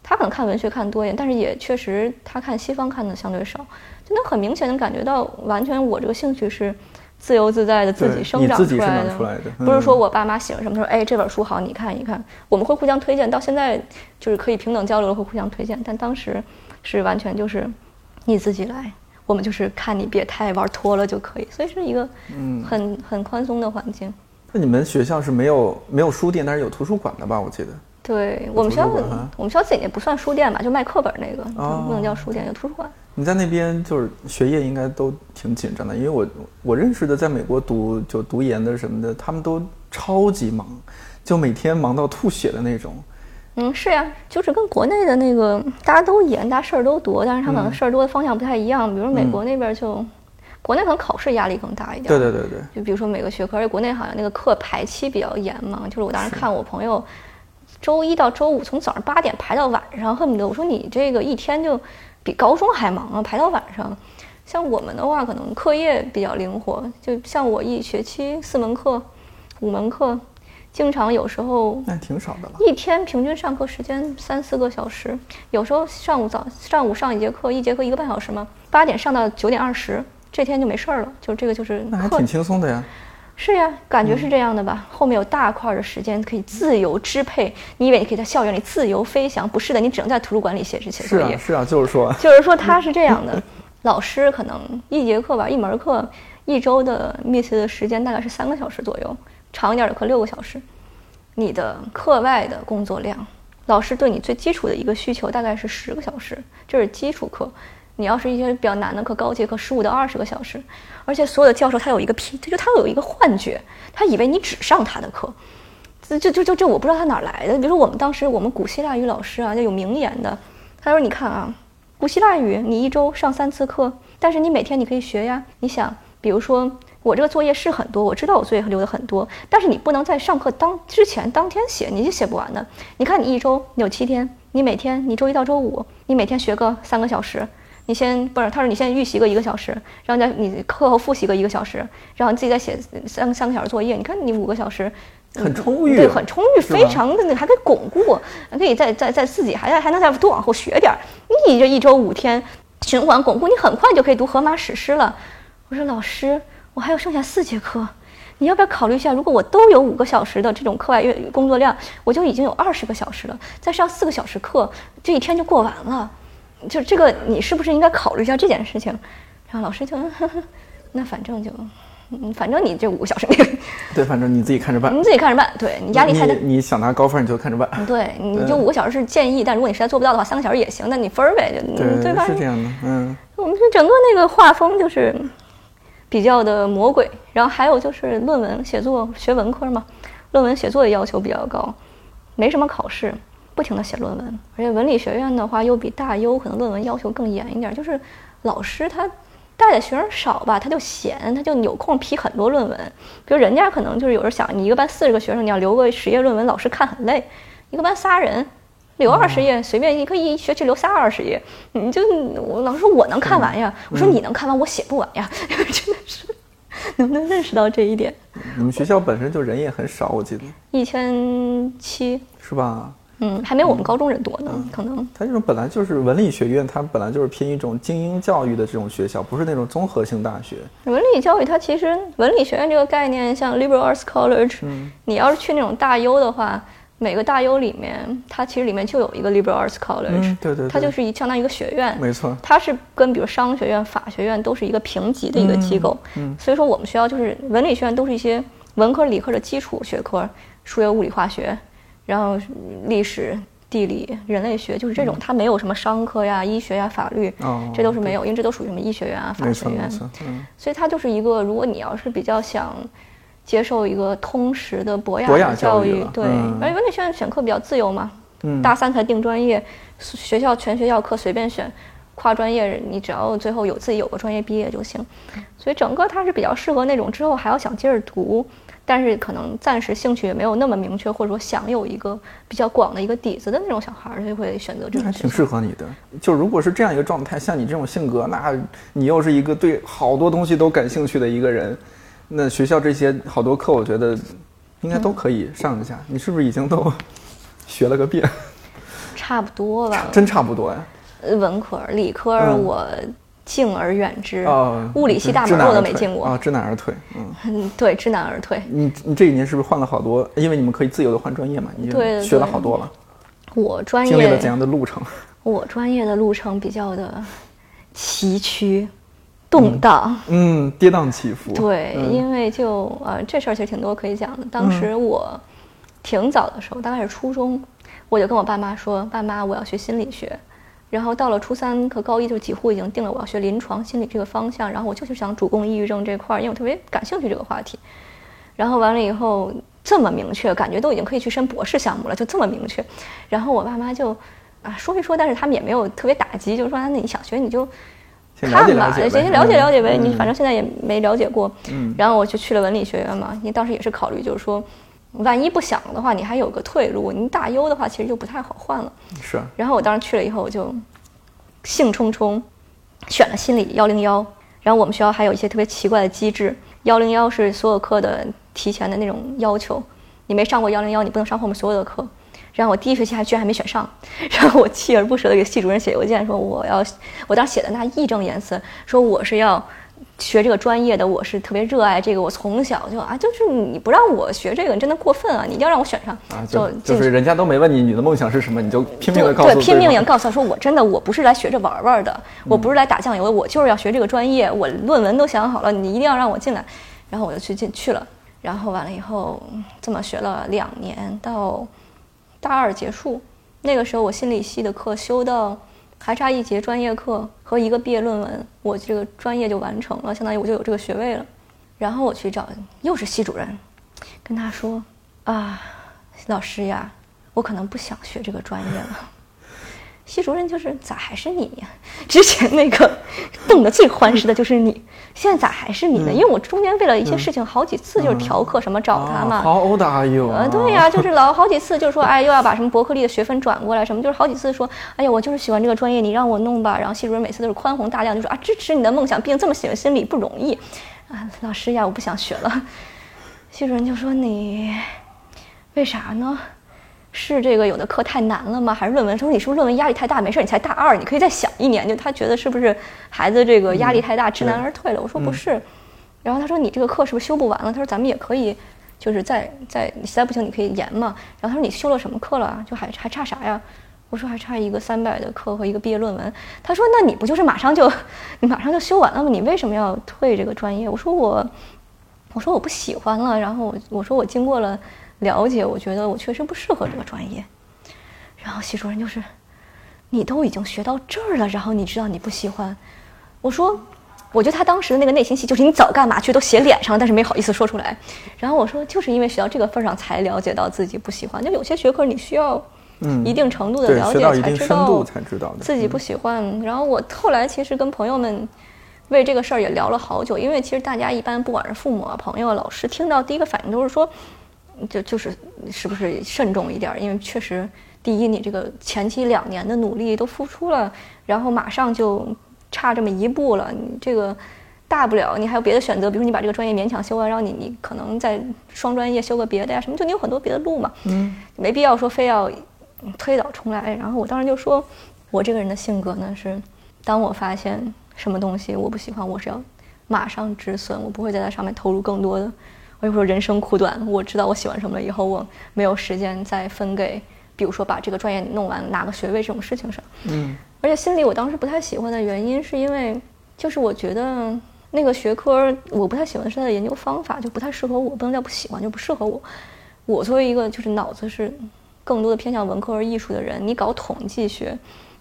Speaker 3: 她可能看文学看多一点，但是也确实他看西方看的相对少，就能很明显的感觉到，完全我这个兴趣是自由自在的自己生长出来的，
Speaker 2: 生长出来的
Speaker 3: 不是说
Speaker 2: 嗯
Speaker 3: 我爸妈喜欢什么说，哎，这本书好，你看一看，我们会互相推荐，到现在就是可以平等交流了，会互相推荐，但当时是完全就是你自己来，我们就是看你别太玩脱了就可以，所以是一个
Speaker 2: 嗯
Speaker 3: 很很宽松的环境。
Speaker 2: 那你们学校是没有没有书店，但是有图书馆的吧？我记得。
Speaker 3: 对我们学校我们学校自己也不算书店吧，就卖课本那个，
Speaker 2: 哦
Speaker 3: 不能叫书店，叫图书馆。
Speaker 2: 你在那边就是学业应该都挺紧张的，因为我我认识的在美国读就读研的什么的，他们都超级忙，就每天忙到吐血的那种。
Speaker 3: 嗯，是呀，就是跟国内的那个大家都严，大家事儿都多，但是他可能事儿多的方向不太一样。比如美国那边就，国内可能考试压力更大一点。
Speaker 2: 对对对对，
Speaker 3: 就比如说每个学科，而且国内好像那个课排期比较严嘛，就是我当时看我朋友，周一到周五从早上八点排到晚上，恨不得我说你这个一天就比高中还忙啊，排到晚上。像我们的话，可能课业比较灵活，就像我一学期四门课、五门课，经常有时候
Speaker 2: 那挺少的了。
Speaker 3: 一天平均上课时间三四个小时，有时候上午早上午上一节课，一节课一个半小时嘛，八点上到九点二十，这天就没事儿了，就这个就是
Speaker 2: 那还挺轻松的呀。
Speaker 3: 是呀，感觉是这样的吧？后面有大块儿的时间可以自由支配。你以为你可以在校园里自由飞翔？不是的，你只能在图书馆里写诗写作业。
Speaker 2: 是啊是啊，就是说，
Speaker 3: 就是说他是这样的，老师可能一节课吧，一门课一周的 miss 的时间大概是三个小时左右，长一点的课六个小时。你的课外的工作量，老师对你最基础的一个需求大概是十个小时，这是基础课。你要是一些比较难的课，高阶课十五到二十个小时，而且所有的教授他有一个批，就他有一个幻觉，他以为你只上他的课，这这这这这我不知道他哪儿来的。比如说我们当时我们古希腊语老师啊，就有名言的，他说你看啊，古希腊语你一周上三次课，但是你每天你可以学呀。你想，比如说我这个作业是很多，我知道我作业留的很多，但是你不能在上课当之前当天写，你就写不完的。你看你一周你有七天，你每天你周一到周五，你每天学个三个小时。你先不是，他说你先预习个一个小时，然后再你课后复习个一个小时，然后你自己再写三三个小时作业。你看你五个小时，
Speaker 2: 很充裕，
Speaker 3: 对，很充裕，非常的，还可以巩固，还可以再再再自己还还能再多往后学点儿。你这一周五天循环巩固，你很快就可以读荷马史诗了。我说老师，我还有剩下四节课，你要不要考虑一下？如果我都有五个小时的这种课外阅工作量，我就已经有二十个小时了，再上四个小时课，这一天就过完了。就这个，你是不是应该考虑一下这件事情？然后老师就，呵 呵那反正就，嗯，反正你这五个小时，
Speaker 2: 对，反正你自己看着办，
Speaker 3: 你自己看着办。对你压力太大，
Speaker 2: 你想拿高分你就看着办。
Speaker 3: 对，你就五个小时是建议，但如果你实在做不到的话，三个小时也行。那你分儿呗，就对吧？
Speaker 2: 是这样的，嗯。
Speaker 3: 我们整个那个画风就是比较的魔鬼，然后还有就是论文写作，学文科嘛，论文写作的要求比较高，没什么考试。不停的写论文，而且文理学院的话又比大优可能论文要求更严一点。就是老师他带的学生少吧，他就闲，他就有空批很多论文。比如人家可能就是有时候想，你一个班四十个学生，你要留个十页论文，老师看很累。一个班仨人，留二十页随便，你可以一学期留仨二十页。你就我老师说我能看完呀，我说你能看完，我写不完呀，真的是能不能认识到这一点？
Speaker 2: 你们学校本身就人也很少，我记得
Speaker 3: 一千七
Speaker 2: 是吧？
Speaker 3: 嗯，还没我们高中人多呢，可能。
Speaker 2: 它这种本来就是文理学院，它本来就是偏一种精英教育的这种学校，不是那种综合性大学。
Speaker 3: 文理教育它其实文理学院这个概念，像 liberal arts college，嗯，你要是去那种大优的话，每个大优里面，它其实里面就有一个 liberal arts college，
Speaker 2: 对对，
Speaker 3: 它就是一相当于一个学院，
Speaker 2: 没错。
Speaker 3: 它是跟比如商学院、法学院都是一个平级的一个机构，嗯，所以说我们学校就是文理学院都是一些文科、理科的基础学科，数学、物理、化学，然后历史。地理、人类学就是这种，它没有什么商科呀、医学呀、法律，这都是没有，因为这都属于什么医学院啊、法学院。嗯，所以它就是一个，如果你要是比较想接受一个通识的博雅教育，对，而且文理学院选课比较自由嘛，大三才定专业，学校全学校课随便选，跨专业你只要最后有自己有个专业毕业就行，所以整个它是比较适合那种之后还要想接着读。但是可能暂时兴趣也没有那么明确，或者说想有一个比较广的一个底子的那种小孩儿，就会选择这种。
Speaker 2: 还挺适合你的。就如果是这样一个状态，像你这种性格，那你又是一个对好多东西都感兴趣的一个人，那学校这些好多课，我觉得应该都可以上一下。你是不是已经都学了个遍？
Speaker 3: 差不多吧。
Speaker 2: 真差不多呀。
Speaker 3: 文科、理科我。敬而远之，物理系大门我都没进过
Speaker 2: 啊，知难而退，
Speaker 3: 嗯，对，知难而退。
Speaker 2: 你你这一年是不是换了好多？因为你们可以自由的换专业嘛，你学了好多了。
Speaker 3: 我专业
Speaker 2: 经历了怎样的路程？
Speaker 3: 我专业的路程比较的崎岖、动荡，
Speaker 2: 嗯，跌宕起伏。
Speaker 3: 对，因为就呃，这事儿其实挺多可以讲的。当时我挺早的时候，大概是初中，我就跟我爸妈说：“爸妈，我要学心理学。”然后到了初三和高一，就几乎已经定了我要学临床心理这个方向。然后我就是想主攻抑郁症这块儿，因为我特别感兴趣这个话题。然后完了以后这么明确，感觉都已经可以去申博士项目了，就这么明确。然后我爸妈就啊说一说，但是他们也没有特别打击，就是说那你想学你就看吧，
Speaker 2: 先
Speaker 3: 先了解了解呗。你反正现在也没了解过。嗯。然后我就去了文理学院嘛，因为当时也是考虑，就是说。万一不想的话，你还有个退路。你大优的话，其实就不太好换了。
Speaker 2: 是。
Speaker 3: 然后我当时去了以后，我就兴冲冲选了心理幺零幺。然后我们学校还有一些特别奇怪的机制，幺零幺是所有课的提前的那种要求。你没上过幺零幺，你不能上后面所有的课。然后我第一学期还居然还没选上，然后我锲而不舍的给系主任写邮件说我要，我当时写的那义正言辞，说我是要。学这个专业的我是特别热爱这个，我从小就啊，就是你不让我学这个，你真的过分啊！你一定要让我选上
Speaker 2: 啊！就就是人家都没问你你的梦想是什么，你就拼命的告
Speaker 3: 诉对，拼命的告诉他说我真的我不是来学着玩玩的，我不是来打酱油的，我就是要学这个专业，我论文都想好了，你一定要让我进来，然后我就去进去了，然后完了以后这么学了两年，到大二结束，那个时候我心理系的课修到。还差一节专业课和一个毕业论文，我这个专业就完成了，相当于我就有这个学位了。然后我去找又是系主任，跟他说：“啊，老师呀，我可能不想学这个专业了。系主任就是咋还是你呀？之前那个瞪得最欢实的就是你，现在咋还是你呢？因为我中间为了一些事情好几次就是调课什么找他嘛。
Speaker 2: 好欧大哟。
Speaker 3: 呃，对呀，就是老好几次就是说，哎，又要把什么伯克利的学分转过来什么，就是好几次说，哎呀，我就是喜欢这个专业，你让我弄吧。然后系主任每次都是宽宏大量，就说啊，支持你的梦想，毕竟这么喜欢心理不容易。啊，老师呀，我不想学了。系主任就说你为啥呢？是这个有的课太难了吗？还是论文？他说你是不是论文压力太大？没事，你才大二，你可以再想一年。就他觉得是不是孩子这个压力太大，知难而退了？我说不是。然后他说你这个课是不是修不完了？他说咱们也可以，就是再再实在不行你可以延嘛。然后他说你修了什么课了？就还还差啥呀？我说还差一个三百的课和一个毕业论文。他说那你不就是马上就你马上就修完了吗？你为什么要退这个专业？我说我我说我不喜欢了。然后我我说我经过了。了解，我觉得我确实不适合这个专业。然后系主任就是，你都已经学到这儿了，然后你知道你不喜欢。我说，我觉得他当时的那个内心戏就是你早干嘛去，都写脸上了，但是没好意思说出来。然后我说，就是因为学到这个份上才了解到自己不喜欢。就有些学科你需要嗯一定程度的了解才知道，
Speaker 2: 才知道
Speaker 3: 自己不喜欢。然后我后来其实跟朋友们为这个事儿也聊了好久，因为其实大家一般不管是父母啊、朋友啊、老师，听到第一个反应都是说。就就是是不是慎重一点？因为确实，第一，你这个前期两年的努力都付出了，然后马上就差这么一步了，你这个大不了你还有别的选择，比如说你把这个专业勉强修完，然后你你可能在双专业修个别的呀什么，就你有很多别的路嘛，嗯，没必要说非要推倒重来。然后我当时就说，我这个人的性格呢是，当我发现什么东西我不喜欢，我是要马上止损，我不会在它上面投入更多的。我就说人生苦短，我知道我喜欢什么了，以后我没有时间再分给，比如说把这个专业弄完拿个学位这种事情上。嗯。而且心里我当时不太喜欢的原因，是因为就是我觉得那个学科我不太喜欢的是它的研究方法，就不太适合我，不能叫不喜欢，就不适合我。我作为一个就是脑子是更多的偏向文科和艺术的人，你搞统计学。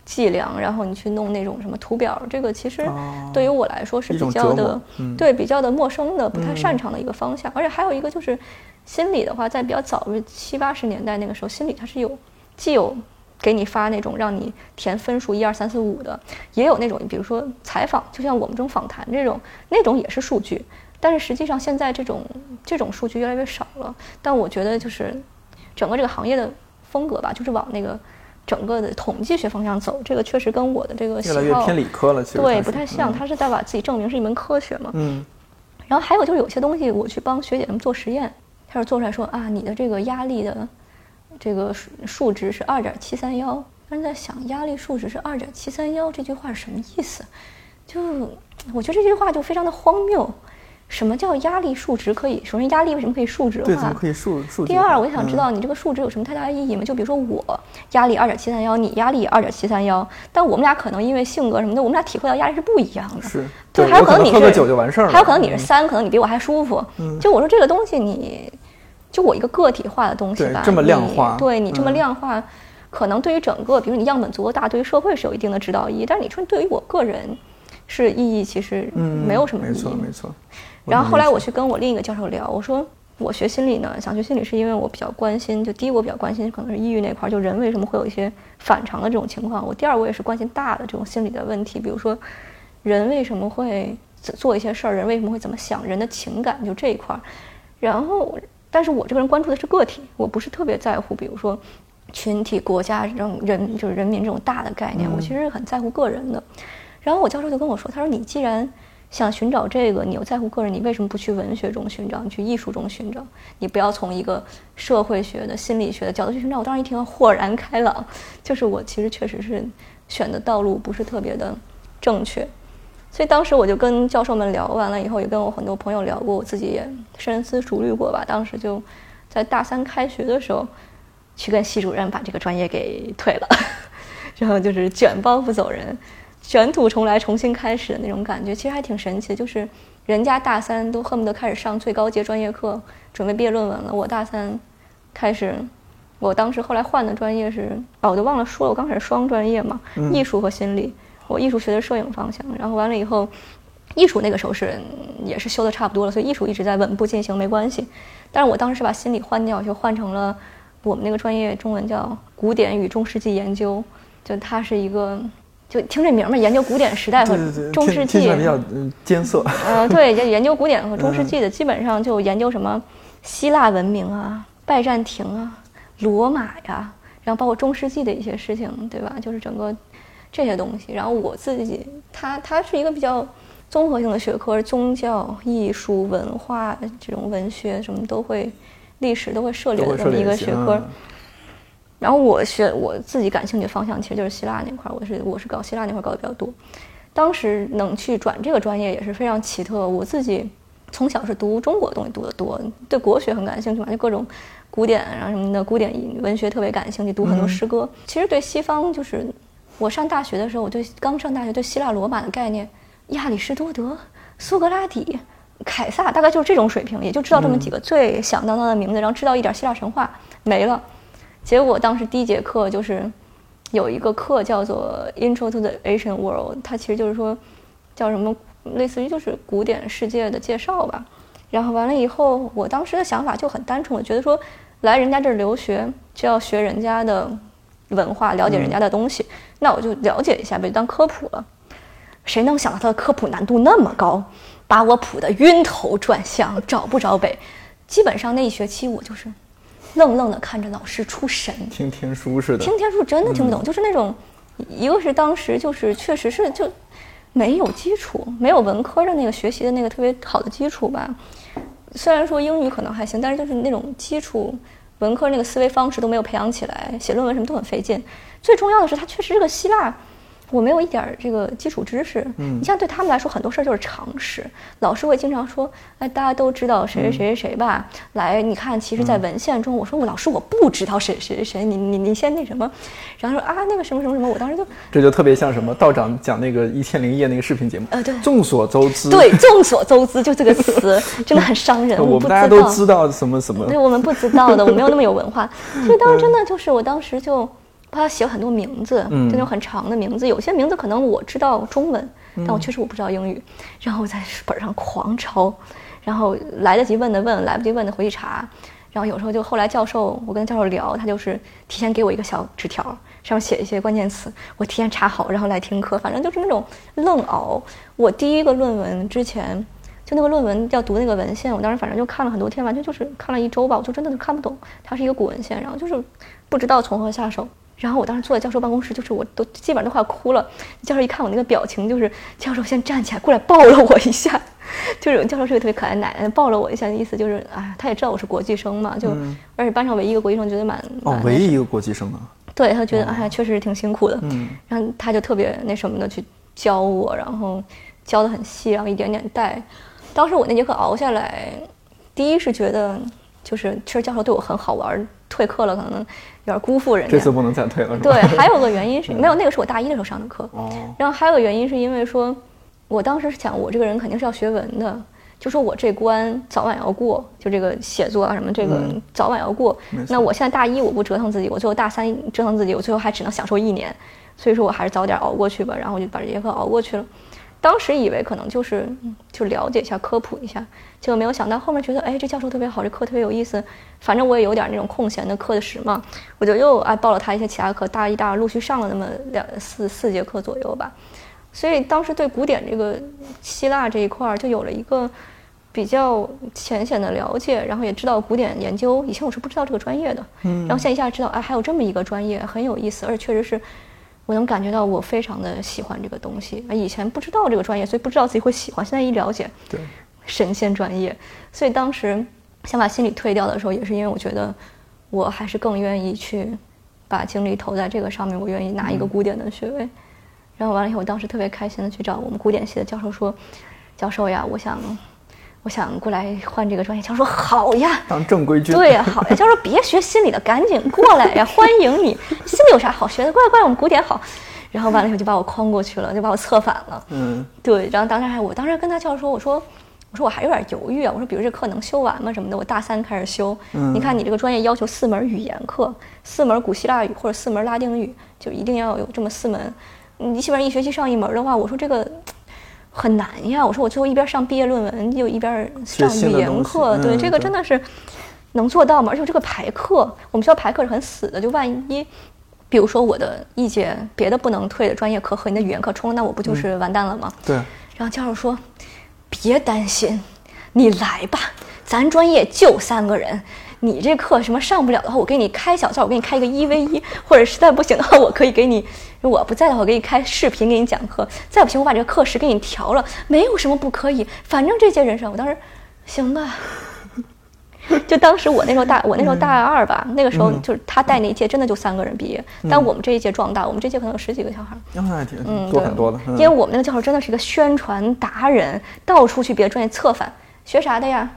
Speaker 3: 计量，然后你去弄那种什么图表，这个其实对于我来说是比较的，对比较的陌生的，不太擅长的一个方向。而且还有一个就是，心理的话，在比较早的七八十年代那个时候，心理它是有既有给你发那种让你填分数一二三四五的，也有那种比如说采访，就像我们这种访谈这种，那种也是数据。但是实际上现在这种这种数据越来越少了。但我觉得就是整个这个行业的风格吧，就是往那个。整个的统计学方向走，这个确实跟我的这个
Speaker 2: 越来越偏理科了，其实
Speaker 3: 对不太像。他是在把自己证明是一门科学嘛。嗯。然后还有就是有些东西，我去帮学姐们做实验，他就做出来说啊，你的这个压力的这个数数值是二点七三幺。但是在想，压力数值是二点七三幺这句话是什么意思？就我觉得这句话就非常的荒谬。什么叫压力数值可以？首先，压力为什么可以数值化？
Speaker 2: 对，怎么可以数数？
Speaker 3: 第二，我就想知道你这个数值有什么太大的意义吗？就比如说我压力二点七三幺，你压力二点七三幺，但我们俩可能因为性格什么的，我们俩体会到压力是不一样的。
Speaker 2: 是，
Speaker 3: 对，还有可能你是
Speaker 2: 喝个酒就完事儿了，
Speaker 3: 还有可能你是三，可能你比我还舒服。嗯，就我说这个东西，你就我一个个体化的东西吧，
Speaker 2: 这么量化，
Speaker 3: 对你这么量化，可能对于整个，比如你样本足够大，对于社会是有一定的指导意义。但是你说对于我个人，是意义其实没有什么意义。
Speaker 2: 没错，没错。
Speaker 3: 然后后来我去跟我另一个教授聊，我说我学心理呢，想学心理是因为我比较关心，就第一我比较关心可能是抑郁那块儿，就人为什么会有一些反常的这种情况。我第二我也是关心大的这种心理的问题，比如说人为什么会做一些事儿，人为什么会怎么想，人的情感就这一块儿。然后，但是我这个人关注的是个体，我不是特别在乎，比如说群体、国家这种人就是人民这种大的概念，我其实是很在乎个人的。然后我教授就跟我说，他说你既然想寻找这个，你又在乎个人，你为什么不去文学中寻找？你去艺术中寻找？你不要从一个社会学的、心理学的角度去寻找。我当时一听，豁然开朗，就是我其实确实是选的道路不是特别的正确。所以当时我就跟教授们聊完了以后，也跟我很多朋友聊过，我自己也深思熟虑过吧。当时就在大三开学的时候，去跟系主任把这个专业给退了，然后就是卷包袱走人。卷土重来，重新开始的那种感觉，其实还挺神奇的。就是人家大三都恨不得开始上最高阶专业课，准备毕业论文了。我大三开始，我当时后来换的专业是，哦，我都忘了说了，我刚开始双专业嘛，艺术和心理。我艺术学的摄影方向，然后完了以后，艺术那个时候是也是修的差不多了，所以艺术一直在稳步进行，没关系。但是我当时是把心理换掉，就换成了我们那个专业中文叫古典与中世纪研究。就它是一个，就听这名嘛，研究古典时代和中世纪，
Speaker 2: 比较艰涩。
Speaker 3: 嗯，对，就研究古典和中世纪的，基本上就研究什么希腊文明啊、拜占庭啊、罗马呀，然后包括中世纪的一些事情，对吧？就是整个这些东西。然后我自己，它它是一个比较综合性的学科，宗教、艺术、文化这种文学什么都会，历史都会涉猎的这么一个学科。然后我学我自己感兴趣的方向其实就是希腊那块儿，我是我是搞希腊那块儿搞的比较多。当时能去转这个专业也是非常奇特。我自己从小是读中国的东西读的多，对国学很感兴趣嘛，就各种古典啊什么的古典文学特别感兴趣，读很多诗歌。其实对西方就是我上大学的时候，我对刚上大学对希腊罗马的概念，亚里士多德、苏格拉底、凯撒，大概就是这种水平，也就知道这么几个最响当当的名字，然后知道一点希腊神话没了。结果当时第一节课就是有一个课叫做 Intro to the Asian World，它其实就是说叫什么，类似于就是古典世界的介绍吧。然后完了以后，我当时的想法就很单纯，我觉得说来人家这儿留学就要学人家的文化，了解人家的东西，那我就了解一下呗，当科普了。谁能想到他的科普难度那么高，把我普的晕头转向，找不着北。基本上那一学期我就是。愣愣的看着老师出神，
Speaker 2: 听天书似的。
Speaker 3: 听天书真的听不懂，就是那种，一个是当时就是确实是就没有基础，没有文科的那个学习的那个特别好的基础吧。虽然说英语可能还行，但是就是那种基础文科那个思维方式都没有培养起来，写论文什么都很费劲。最重要的是，它确实是个希腊。我没有一点儿这个基础知识，嗯，你像对他们来说，很多事儿就是常识。老师会经常说：“哎，大家都知道谁谁谁谁谁吧？来，你看，其实，在文献中，我说我老师我不知道谁谁谁，你你你先那什么，然后说啊，那个什么什么什么，我当时就
Speaker 2: 这就特别像什么道长讲那个一千零一夜那个视频节目，
Speaker 3: 呃，对，
Speaker 2: 众所周知，
Speaker 3: 对，众所周知，就这个词 真的很伤人。
Speaker 2: 我们大家都知道什么什么，
Speaker 3: 对我们不知道的，我没有那么有文化，所以当时真的就是我当时就。他写很多名字，就那种很长的名字。有些名字可能我知道中文，但我确实我不知道英语。然后我在本上狂抄，然后来得及问的问，来不及问的回去查。然后有时候就后来教授，我跟教授聊，他就是提前给我一个小纸条，上面写一些关键词，我提前查好，然后来听课。反正就是那种愣熬。我第一个论文之前，就那个论文要读那个文献，我当时反正就看了很多天，完全就是看了一周吧，我就真的是看不懂。它是一个古文献，然后就是不知道从何下手。然后我当时坐在教授办公室，就是我都基本上都快哭了。教授一看我那个表情，就是教授先站起来过来抱了我一下，就是教授是个特别可爱的奶奶，抱了我一下的意思就是，哎，他也知道我是国际生嘛，就而且班上唯一一个国际生，觉得蛮
Speaker 2: 哦，唯一一个国际生啊，
Speaker 3: 对他觉得哎，确实挺辛苦的，嗯，然后他就特别那什么的去教我，然后教的很细，然后一点点带。当时我那节课熬下来，第一是觉得就是其实教授对我很好玩，退课了可能。有点辜负人家，
Speaker 2: 这次不能再退了。
Speaker 3: 对，还有个原因是 没有那个是我大一的时候上的课。哦。然后还有个原因是因为说，我当时是想我这个人肯定是要学文的，就说我这关早晚要过，就这个写作啊什么这个早晚要过。那我现在大一我不折腾自己，我最后大三折腾自己，我最后还只能享受一年，所以说我还是早点熬过去吧。然后我就把这节课熬过去了。当时以为可能就是就了解一下科普一下，结果没有想到后面觉得哎这教授特别好，这课特别有意思。反正我也有点那种空闲的课时嘛，我就又哎报了他一些其他课，大一、大二陆续上了那么两四四节课左右吧。所以当时对古典这个希腊这一块儿就有了一个比较浅显的了解，然后也知道古典研究。以前我是不知道这个专业的，嗯，然后现在一下知道哎还有这么一个专业很有意思，而且确实是。我能感觉到我非常的喜欢这个东西啊！以前不知道这个专业，所以不知道自己会喜欢。现在一了解，
Speaker 2: 对，
Speaker 3: 神仙专业。所以当时想把心理退掉的时候，也是因为我觉得我还是更愿意去把精力投在这个上面。我愿意拿一个古典的学位。然后完了以后，我当时特别开心的去找我们古典系的教授说：“教授呀，我想。”我想过来换这个专业，教授说好呀，
Speaker 2: 当正规军。
Speaker 3: 对呀，好呀。教授说别学心理的，赶紧过来呀，欢迎你。心理有啥好学的？过来过来，我们古典好。然后完了以后就把我框过去了，就把我策反了。嗯，对。然后当时还，我当时跟他教授说，我说，我说我还有点犹豫啊。我说，比如这课能修完吗？什么的？我大三开始修。嗯。你看你这个专业要求四门语言课，四门古希腊语或者四门拉丁语，就一定要有这么四门。你基本上一学期上一门的话，我说这个。很难呀！我说我最后一边上毕业论文，又一边上语言课，对这个真的是能做到吗？而且这个排课，我们学校排课是很死的，就万一比如说我的一节别的不能退的专业课和你的语言课冲了，那我不就是完蛋了吗？
Speaker 2: 对。
Speaker 3: 然后教授说：“别担心，你来吧，咱专业就三个人。”你这课什么上不了的话，我给你开小灶，我给你开一个一 v 一，或者实在不行的话，我可以给你，我不在的话，我给你开视频给你讲课。再不行，我把这个课时给你调了，没有什么不可以。反正这些人生，我当时，行吧。就当时我那时候大，我那时候大二吧，那个时候就是他带那一届真的就三个人毕业，但我们这一届壮大，我们这届可能有十几个小孩。
Speaker 2: 那还挺多很多的。
Speaker 3: 因为我们那个教授真的是一个宣传达人，到处去别的专业策反。学啥的呀？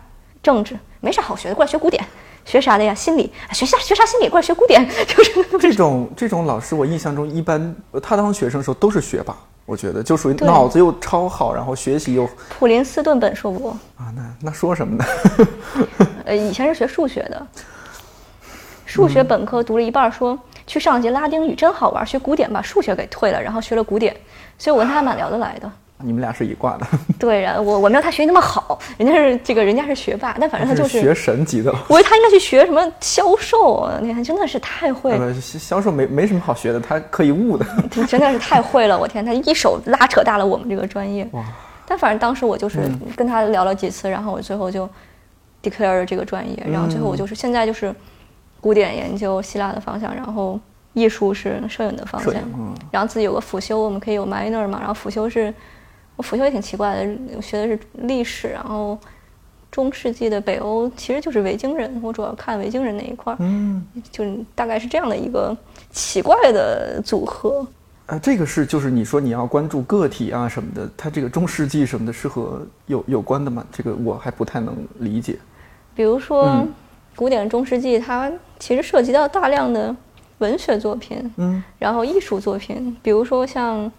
Speaker 3: 政治没啥好学的，过来学古典。学啥的呀？心理学啥学啥心理？过来学古典，就是
Speaker 2: 这种这种老师。我印象中，一般他当学生的时候都是学霸，我觉得就属于脑子又超好，然后学习又。
Speaker 3: 普林斯顿本硕博
Speaker 2: 啊，那那说什么呢？
Speaker 3: 呃，以前是学数学的，数学本科读了一半，说去上节拉丁语真好玩，学古典把数学给退了，然后学了古典，所以我跟他还蛮聊得来的。
Speaker 2: 你们俩是一挂的，
Speaker 3: 对，然后我我没有他学习那么好，人家是这个人家是学霸，但反正他就是
Speaker 2: 学神级的。
Speaker 3: 我觉得他应该去学什么销售，你看真的是太会了。
Speaker 2: 销售没没什么好学的，他可以悟的。
Speaker 3: 真的是太会了，我天，他一手拉扯大了我们这个专业。哇！但反正当时我就是跟他聊了几次，然后我最后就 declare 了这个专业，然后最后我就是现在就是古典研究希腊的方向，然后艺术是摄影的方向，然后自己有个辅修，我们可以有 minor 嘛，然后辅修是。辅修也挺奇怪的，学的是历史，然后中世纪的北欧其实就是维京人，我主要看维京人那一块儿，嗯，就大概是这样的一个奇怪的组合。
Speaker 2: 啊，这个是就是你说你要关注个体啊什么的，它这个中世纪什么的是和有有关的吗？这个我还不太能理解。
Speaker 3: 比如说古典中世纪，它其实涉及到大量的文学作品，嗯，然后艺术作品，比如说像。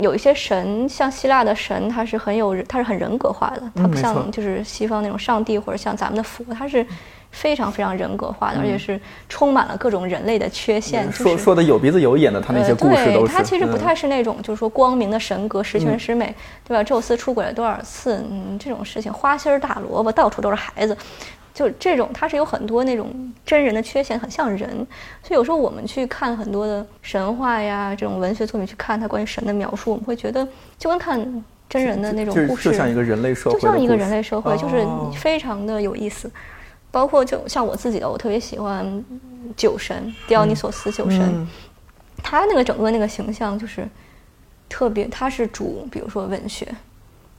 Speaker 3: 有一些神，像希腊的神，他是很有，他是很人格化的，他不像就是西方那种上帝或者像咱们的佛，他是非常非常人格化的，而且是充满了各种人类的缺陷。
Speaker 2: 说说的有鼻子有眼的，他那些故事都是。
Speaker 3: 他其实不太是那种就是说光明的神格，十全十美，对吧？宙斯出轨了多少次？嗯，这种事情花心大萝卜，到处都是孩子。就这种，它是有很多那种真人的缺陷，很像人，所以有时候我们去看很多的神话呀，这种文学作品，去看它关于神的描述，我们会觉得就跟看真人的那种故
Speaker 2: 事，就像一个人类社会，
Speaker 3: 就像一个人类社会，就是非常的有意思。包括就像我自己的，我特别喜欢酒神狄奥尼索斯酒神，他那个整个那个形象就是特别，他是主，比如说文学，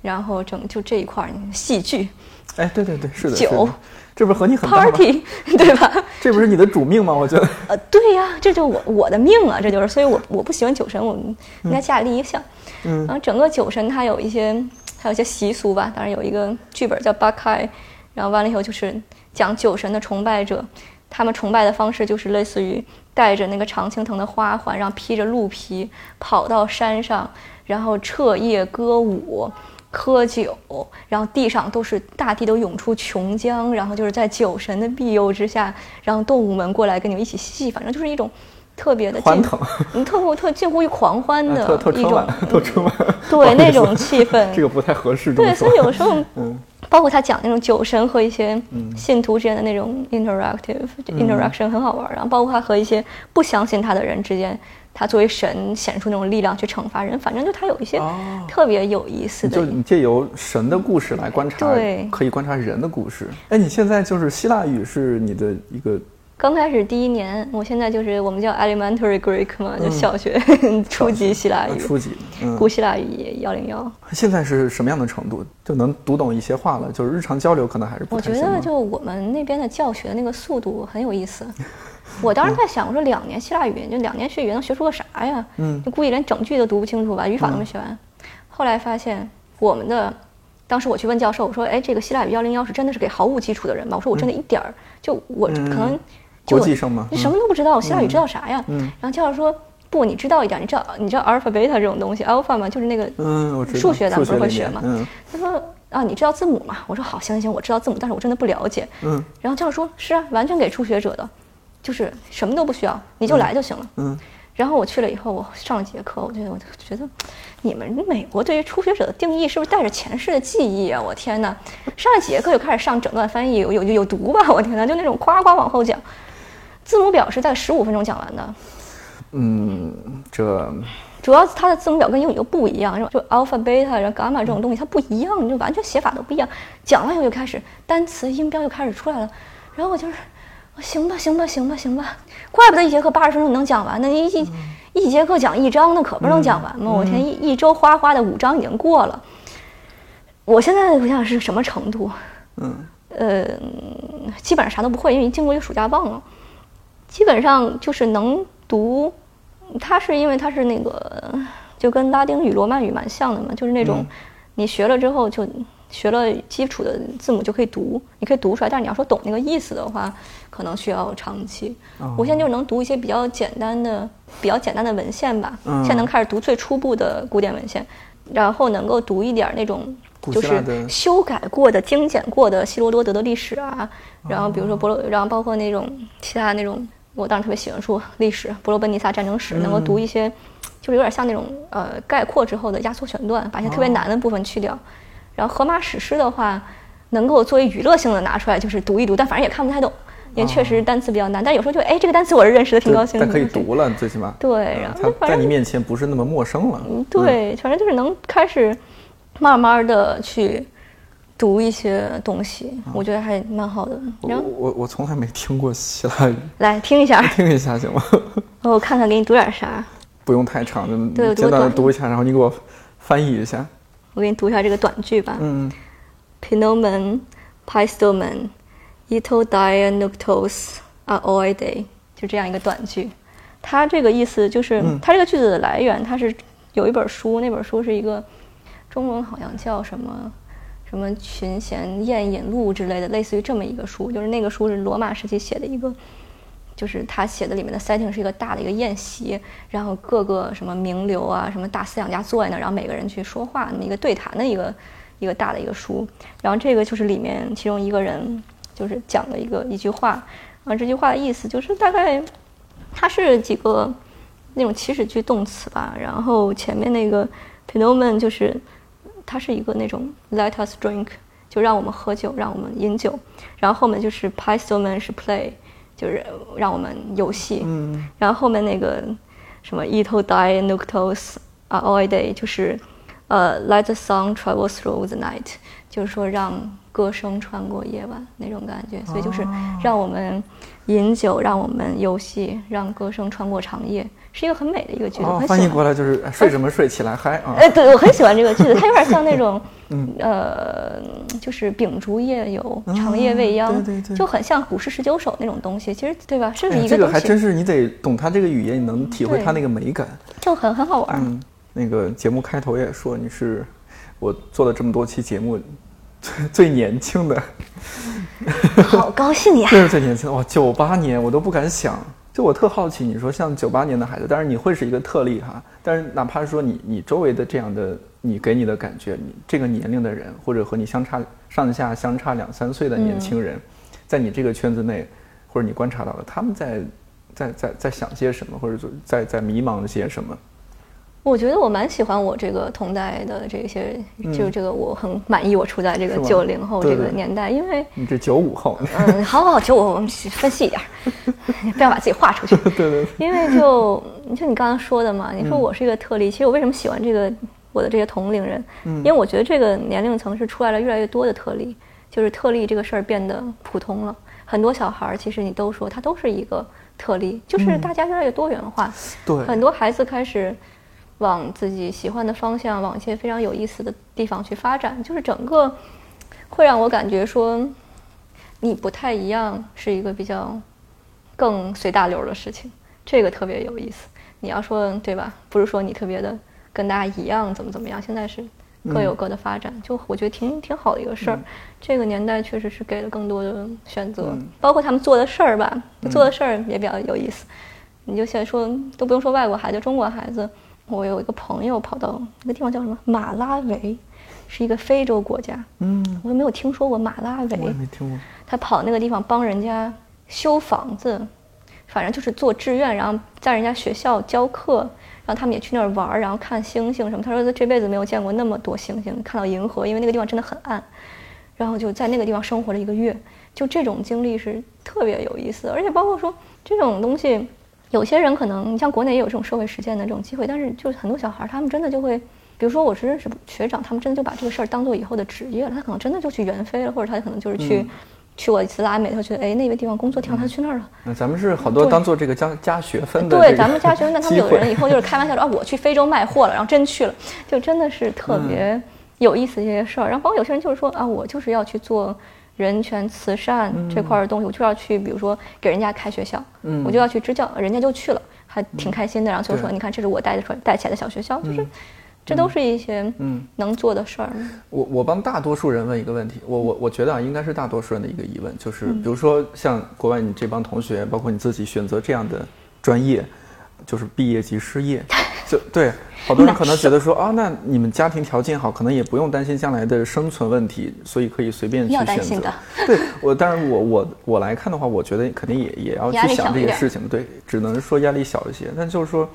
Speaker 3: 然后整就这一块戏剧。
Speaker 2: 哎，对对对，是的，
Speaker 3: 酒，
Speaker 2: 这不是和你很
Speaker 3: party 对吧？
Speaker 2: 这不是你的主命吗？我觉得，
Speaker 3: 呃，对呀，这就我我的命啊，这就是，所以我我不喜欢酒神，我们应该下立一项。嗯，然后整个酒神它有一些，还有一些习俗吧。当然有一个剧本叫《巴开》，然后完了以后就是讲酒神的崇拜者，他们崇拜的方式就是类似于带着那个常青藤的花环，然后披着鹿皮跑到山上，然后彻夜歌舞。喝酒，然后地上都是大地都涌出琼浆，然后就是在酒神的庇佑之下，然后动物们过来跟你们一起嬉，反正就是一种特别的
Speaker 2: 欢腾，
Speaker 3: 特特特近乎于狂欢的一种，
Speaker 2: 特春晚，
Speaker 3: 对 那种气氛，
Speaker 2: 这个不太合适。
Speaker 3: 对，所以有时候，嗯，包括他讲那种酒神和一些信徒之间的那种 interactive interaction 很好玩，然后包括他和一些不相信他的人之间。他作为神显出那种力量去惩罚人，反正就他有一些特别有意思的。
Speaker 2: 就你借由神的故事来观察，
Speaker 3: 对，
Speaker 2: 可以观察人的故事。哎，你现在就是希腊语是你的一个。
Speaker 3: 刚开始第一年，我现在就是我们叫 elementary Greek 嘛，就小学初级希腊语，
Speaker 2: 初级
Speaker 3: 古希腊语幺零幺。
Speaker 2: 现在是什么样的程度？就能读懂一些话了？就是日常交流可能还是不
Speaker 3: 太行。我觉得就我们那边的教学的那个速度很有意思。我当时在想，我说两年希腊语就两年学语言能学出个啥呀？嗯，就估计连整句都读不清楚吧，语法都没学完。后来发现我们的，当时我去问教授，我说：“哎，这个希腊语幺零幺是真的是给毫无基础的人吗？”我说：“我真的一点儿就我可能。”
Speaker 2: 国际生吗？
Speaker 3: 你什么都不知道，希腊语知道啥呀？嗯。然后教授说：“不，你知道一点，你知道你知道阿尔法贝塔这种东西，alpha 吗？就是那个
Speaker 2: 嗯，
Speaker 3: 数学咱们不是会学
Speaker 2: 吗？
Speaker 3: 嗯。他说：“啊，你知道字母吗？”我说：“好，行行行，我知道字母，但是我真的不了解。”嗯。然后教授说：“是啊，完全给初学者的，就是什么都不需要，你就来就行了。”嗯。然后我去了以后，我上了几节课，我觉得我觉得你们美国对于初学者的定义是不是带着前世的记忆啊？我天哪！上了几节课就开始上整段翻译，有有有毒吧？我天哪！就那种夸夸往后讲。字母表是在十五分钟讲完的。
Speaker 2: 嗯，这
Speaker 3: 主要它的字母表跟英语又不一样，就 alpha、beta、然后 gamma 这种东西它不一样，就完全写法都不一样。讲完以后就开始单词音标就开始出来了，然后我就是，行吧，行吧，行吧，行吧，怪不得一节课八十分钟能讲完，呢一一一节课讲一章，那可不能讲完吗？我天，一一周哗哗的五章已经过了。我现在不想是什么程度？嗯，呃，基本上啥都不会，因为经过一个暑假忘了。基本上就是能读，它是因为它是那个就跟拉丁语、罗曼语蛮像的嘛，就是那种你学了之后就学了基础的字母就可以读，你可以读出来。但是你要说懂那个意思的话，可能需要长期。我现在就是能读一些比较简单的、比较简单的文献吧，现在能开始读最初步的古典文献，然后能够读一点那种。就是修改过的、精简过的希罗多德的历史啊，然后比如说伯罗，然后包括那种其他那种，我当时特别喜欢说历史，伯罗奔尼撒战争史，能够读一些，就是有点像那种呃概括之后的压缩选段，把一些特别难的部分去掉。然后荷马史诗的话，能够作为娱乐性的拿出来，就是读一读，但反正也看不太懂，因为确实单词比较难。但有时候就哎，这个单词我是认识的，挺高兴的。
Speaker 2: 但可以读了，最起码
Speaker 3: 对，然后
Speaker 2: 在你面前不是那么陌生了。
Speaker 3: 对，反正就是能开始。慢慢的去读一些东西，我觉得还蛮好的。
Speaker 2: 然后我我从来没听过希腊语，
Speaker 3: 来听一下，
Speaker 2: 听一下行吗？
Speaker 3: 我看看给你读点啥。
Speaker 2: 不用太长，就简短的读一下，然后你给我翻译一下。
Speaker 3: 我给你读一下这个短句吧。嗯。Pinomen, Pistomen, Ito dia noctos a oide，就这样一个短句。它这个意思就是，它这个句子的来源，它是有一本书，那本书是一个。中文好像叫什么什么《群贤宴饮录》之类的，类似于这么一个书。就是那个书是罗马时期写的一个，就是他写的里面的 setting 是一个大的一个宴席，然后各个什么名流啊，什么大思想家坐在那，然后每个人去说话，那个对谈的一个一个大的一个书。然后这个就是里面其中一个人就是讲了一个一句话，啊这句话的意思就是大概它是几个那种祈使句动词吧，然后前面那个 p e n o m e n 就是。它是一个那种 let us drink，就让我们喝酒，让我们饮酒。然后后面就是 p i s t o m a n 是 play，就是让我们游戏。嗯。然后后面那个什么 e t o die nuctos are all day，就是呃 let the song travel through the night，就是说让歌声穿过夜晚那种感觉。所以就是让我们饮酒，让我们游戏，让歌声穿过长夜。是一个很美的一个句子，
Speaker 2: 翻译过来就是睡什么睡起来嗨啊！
Speaker 3: 哎，对我很喜欢这个句子，它有点像那种，嗯呃，就是秉烛夜游，长夜未央，就很像古诗十九首那种东西。其实对吧？这是一个
Speaker 2: 这个还真是你得懂它这个语言，你能体会它那个美感，
Speaker 3: 就很很好玩。
Speaker 2: 嗯，那个节目开头也说你是我做了这么多期节目最 最年轻的，
Speaker 3: 好高兴呀！
Speaker 2: 这是最年轻的哇，九八年我都不敢想。就我特好奇，你说像九八年的孩子，但是你会是一个特例哈。但是哪怕说你你周围的这样的，你给你的感觉，你这个年龄的人，或者和你相差上下相差两三岁的年轻人，在你这个圈子内，或者你观察到的，他们在在在在想些什么，或者在在迷茫些什么？
Speaker 3: 我觉得我蛮喜欢我这个同代的这些，就是这个我很满意我处在这个九零后这个年代，因为
Speaker 2: 你这九五后，
Speaker 3: 嗯，好好九五，我们分析一点，不要把自己划出去。
Speaker 2: 对对。
Speaker 3: 因为就就你刚刚说的嘛，你说我是一个特例，其实我为什么喜欢这个我的这些同龄人？嗯，因为我觉得这个年龄层是出来了越来越多的特例，就是特例这个事儿变得普通了。很多小孩儿其实你都说他都是一个特例，就是大家越来越多元化，
Speaker 2: 对，
Speaker 3: 很多孩子开始。往自己喜欢的方向，往一些非常有意思的地方去发展，就是整个会让我感觉说，你不太一样，是一个比较更随大流的事情，这个特别有意思。你要说对吧？不是说你特别的跟大家一样，怎么怎么样？现在是各有各的发展，就我觉得挺挺好的一个事儿。这个年代确实是给了更多的选择，包括他们做的事儿吧，做的事儿也比较有意思。你就先说，都不用说外国孩子，中国孩子。我有一个朋友跑到那个地方叫什么马拉维，是一个非洲国家。嗯，我都没有听说过马拉维。
Speaker 2: 我也没听过。
Speaker 3: 他跑那个地方帮人家修房子，反正就是做志愿，然后在人家学校教课，然后他们也去那儿玩，然后看星星什么。他说他这辈子没有见过那么多星星，看到银河，因为那个地方真的很暗。然后就在那个地方生活了一个月，就这种经历是特别有意思，而且包括说这种东西，有些人可能你像国内也有这种社会实践的这种机会，但是就是很多小孩他们真的就会，比如说我是认识学长，他们真的就把这个事儿当做以后的职业了，他可能真的就去援非了，或者他可能就是去。去过一次拉美，他觉得哎那个地方工作挺好，他去那儿了。
Speaker 2: 那咱们是好多当做这个加加学分的。
Speaker 3: 对，咱们加学分，但他们有的人以后就是开玩笑说 啊，我去非洲卖货了，然后真去了，就真的是特别有意思这些事儿。然后包括有些人就是说啊，我就是要去做人权慈善这块的东西，我就要去，比如说给人家开学校，我就要去支教，人家就去了，还挺开心的。然后就说你看，这是我带的出来带起来的小学校，就是。这都是一些嗯能做的事儿。
Speaker 2: 我我帮大多数人问一个问题，我我我觉得啊，应该是大多数人的一个疑问，就是比如说像国外你这帮同学，包括你自己选择这样的专业，就是毕业即失业，就对，好多人可能觉得说啊，那你们家庭条件好，可能也不用担心将来的生存问题，所以可以随便去选择。对我，当然我我我来看的话，我觉得肯定也也要去想这些事情。对，只能说压力小一些，但就是说。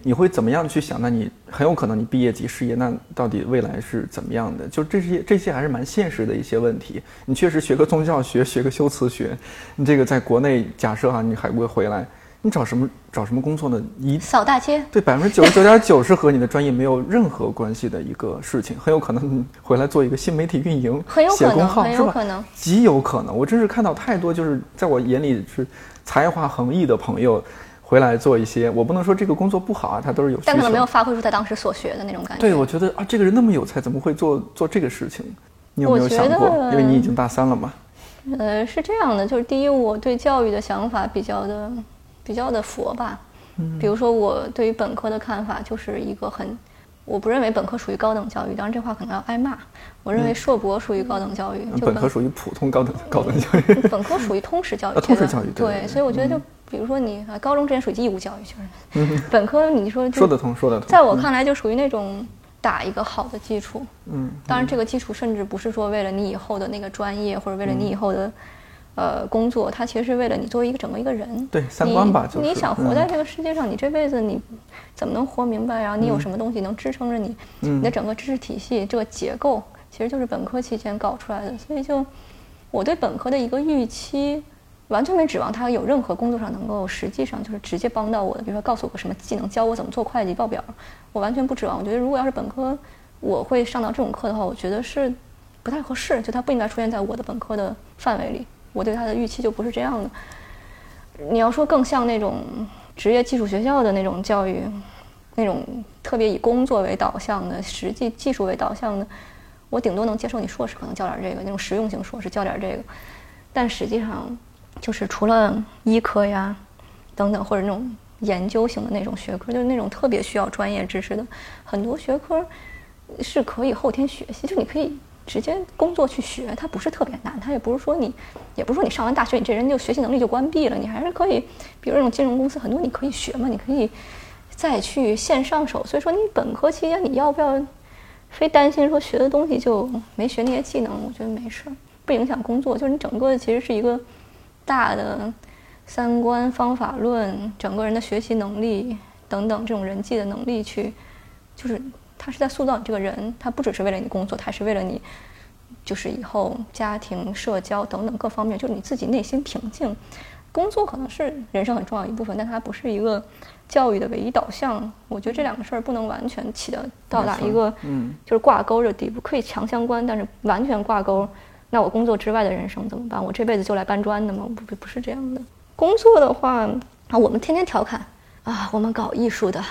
Speaker 2: 你会怎么样去想？那你很有可能你毕业即失业，那到底未来是怎么样的？就这些这些还是蛮现实的一些问题。你确实学个宗教学，学个修辞学，你这个在国内假设哈，你还会回来，你找什么找什么工作呢？你
Speaker 3: 扫大街，
Speaker 2: 对，百分之九十九点九是和你的专业没有任何关系的一个事情，很有可能回来做一个新媒体运营，
Speaker 3: 很有可能，
Speaker 2: 很
Speaker 3: 有可能，
Speaker 2: 极有可能。我真是看到太多，就是在我眼里是才华横溢的朋友。回来做一些，我不能说这个工作不好啊，他都是有。
Speaker 3: 但可能没有发挥出他当时所学的那种感觉。
Speaker 2: 对，我觉得啊，这个人那么有才，怎么会做做这个事情？你有没有想过？因为你已经大三了嘛。
Speaker 3: 呃，是这样的，就是第一，我对教育的想法比较的比较的佛吧。嗯。比如说，我对于本科的看法就是一个很，我不认为本科属于高等教育，当然这话可能要挨骂。我认为硕博属于高等教育，就
Speaker 2: 本科属于普通高等高等教育。
Speaker 3: 本科属于通识教育。
Speaker 2: 通识教育。
Speaker 3: 对，所以我觉得就。比如说你啊，高中之前属于义务教育，就是本科你说
Speaker 2: 说得通，说得通。
Speaker 3: 在我看来，就属于那种打一个好的基础。嗯，当然这个基础甚至不是说为了你以后的那个专业，或者为了你以后的呃工作，它其实是为了你作为一个整个一个人。
Speaker 2: 对，三观吧，就
Speaker 3: 你想活在这个世界上，你这辈子你怎么能活明白？然后你有什么东西能支撑着你？你的整个知识体系这个结构，其实就是本科期间搞出来的。所以就我对本科的一个预期。完全没指望他有任何工作上能够实际上就是直接帮到我的，比如说告诉我个什么技能，教我怎么做会计报表，我完全不指望。我觉得如果要是本科我会上到这种课的话，我觉得是不太合适，就它不应该出现在我的本科的范围里。我对他的预期就不是这样的。你要说更像那种职业技术学校的那种教育，那种特别以工作为导向的、实际技术为导向的，我顶多能接受你硕士可能教点这个，那种实用型硕士教点这个，但实际上。就是除了医科呀，等等，或者那种研究型的那种学科，就是那种特别需要专业知识的，很多学科是可以后天学习，就你可以直接工作去学，它不是特别难，它也不是说你，也不是说你上完大学你这人就学习能力就关闭了，你还是可以，比如那种金融公司很多你可以学嘛，你可以再去线上手，所以说你本科期间你要不要非担心说学的东西就没学那些技能？我觉得没事儿，不影响工作，就是你整个其实是一个。大的三观、方法论，整个人的学习能力等等，这种人际的能力，去就是他是在塑造你这个人，他不只是为了你工作，他是为了你，就是以后家庭、社交等等各方面，就是你自己内心平静。工作可能是人生很重要一部分，但它不是一个教育的唯一导向。我觉得这两个事儿不能完全起的到达一个，嗯，就是挂钩的地步，可以强相关，但是完全挂钩。那我工作之外的人生怎么办？我这辈子就来搬砖的吗？不，不是这样的。工作的话啊，我们天天调侃啊，我们搞艺术的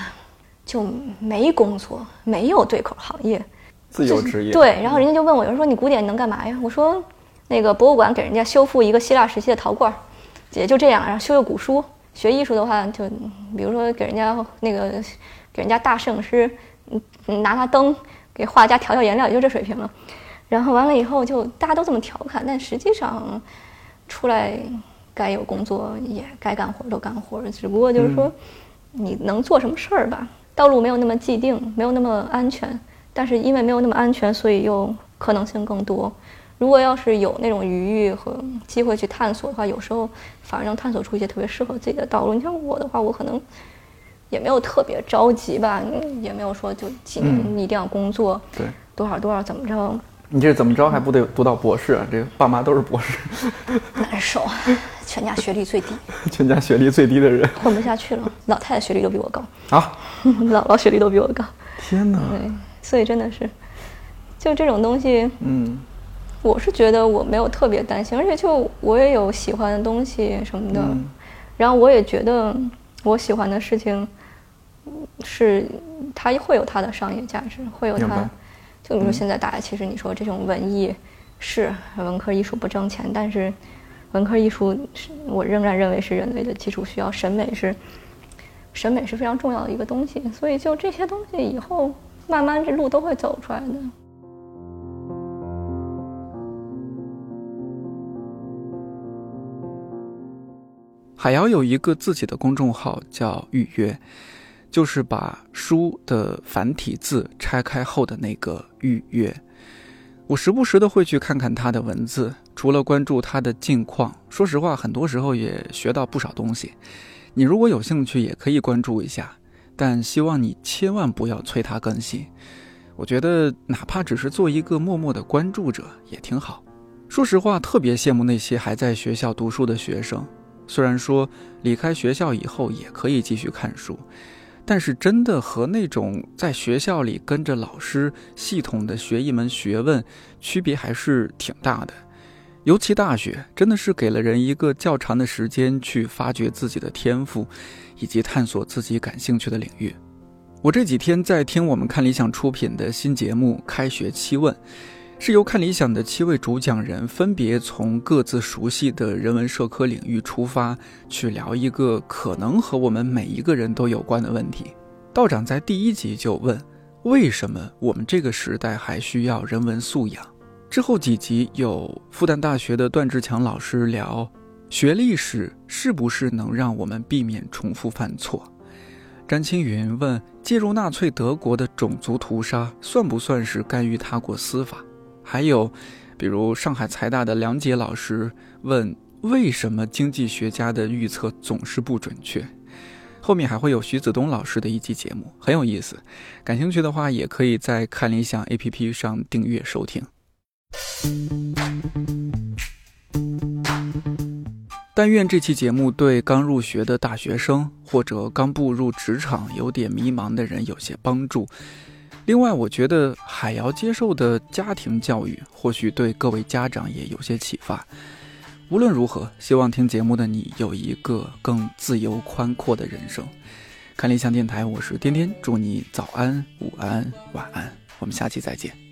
Speaker 3: 就没工作，没有对口行业，
Speaker 2: 自由职业。
Speaker 3: 对，然后人家就问我，有人说你古典能干嘛呀？我说那个博物馆给人家修复一个希腊时期的陶罐，也就这样。然后修修古书，学艺术的话，就比如说给人家那个给人家大摄影师，嗯，拿拿灯给画家调调颜料，也就这水平了。然后完了以后，就大家都这么调侃，但实际上，出来该有工作也该干活都干活，只不过就是说，你能做什么事儿吧？道路没有那么既定，没有那么安全，但是因为没有那么安全，所以又可能性更多。如果要是有那种余裕和机会去探索的话，有时候反而能探索出一些特别适合自己的道路。你像我的话，我可能也没有特别着急吧，也没有说就几年一定要工作，
Speaker 2: 对，
Speaker 3: 多少多少怎么着。
Speaker 2: 你这怎么着还不得读到博士啊？这爸妈都是博士，
Speaker 3: 难受，全家学历最低，
Speaker 2: 全家学历最低的人
Speaker 3: 混不下去了。老太太学历都比我高
Speaker 2: 啊，
Speaker 3: 姥姥学历都比我高。
Speaker 2: 天哪！
Speaker 3: 对，所以真的是，就这种东西，
Speaker 2: 嗯，
Speaker 3: 我是觉得我没有特别担心，而且就我也有喜欢的东西什么的，然后我也觉得我喜欢的事情是它会有它的商业价值，会有它。就比如说现在大家其实你说这种文艺是文科艺术不挣钱，但是文科艺术是我仍然认为是人类的基础需要，审美是审美是非常重要的一个东西，所以就这些东西以后慢慢这路都会走出来的。
Speaker 2: 海瑶有一个自己的公众号叫预约。就是把书的繁体字拆开后的那个预约，我时不时的会去看看他的文字，除了关注他的近况，说实话，很多时候也学到不少东西。你如果有兴趣，也可以关注一下，但希望你千万不要催他更新。我觉得哪怕只是做一个默默的关注者也挺好。说实话，特别羡慕那些还在学校读书的学生，虽然说离开学校以后也可以继续看书。但是真的和那种在学校里跟着老师系统的学一门学问，区别还是挺大的。尤其大学，真的是给了人一个较长的时间去发掘自己的天赋，以及探索自己感兴趣的领域。我这几天在听我们看理想出品的新节目《开学七问》。是由看理想的七位主讲人分别从各自熟悉的人文社科领域出发，去聊一个可能和我们每一个人都有关的问题。道长在第一集就问：为什么我们这个时代还需要人文素养？之后几集有复旦大学的段志强老师聊：学历史是不是能让我们避免重复犯错？詹青云问：介入纳粹德国的种族屠杀算不算是干预他国司法？还有，比如上海财大的梁杰老师问：为什么经济学家的预测总是不准确？后面还会有徐子东老师的一期节目，很有意思。感兴趣的话，也可以在看理想 APP 上订阅收听。但愿这期节目对刚入学的大学生或者刚步入职场有点迷茫的人有些帮助。另外，我觉得海瑶接受的家庭教育或许对各位家长也有些启发。无论如何，希望听节目的你有一个更自由宽阔的人生。看理想电台，我是天天，祝你早安、午安、晚安，我们下期再见。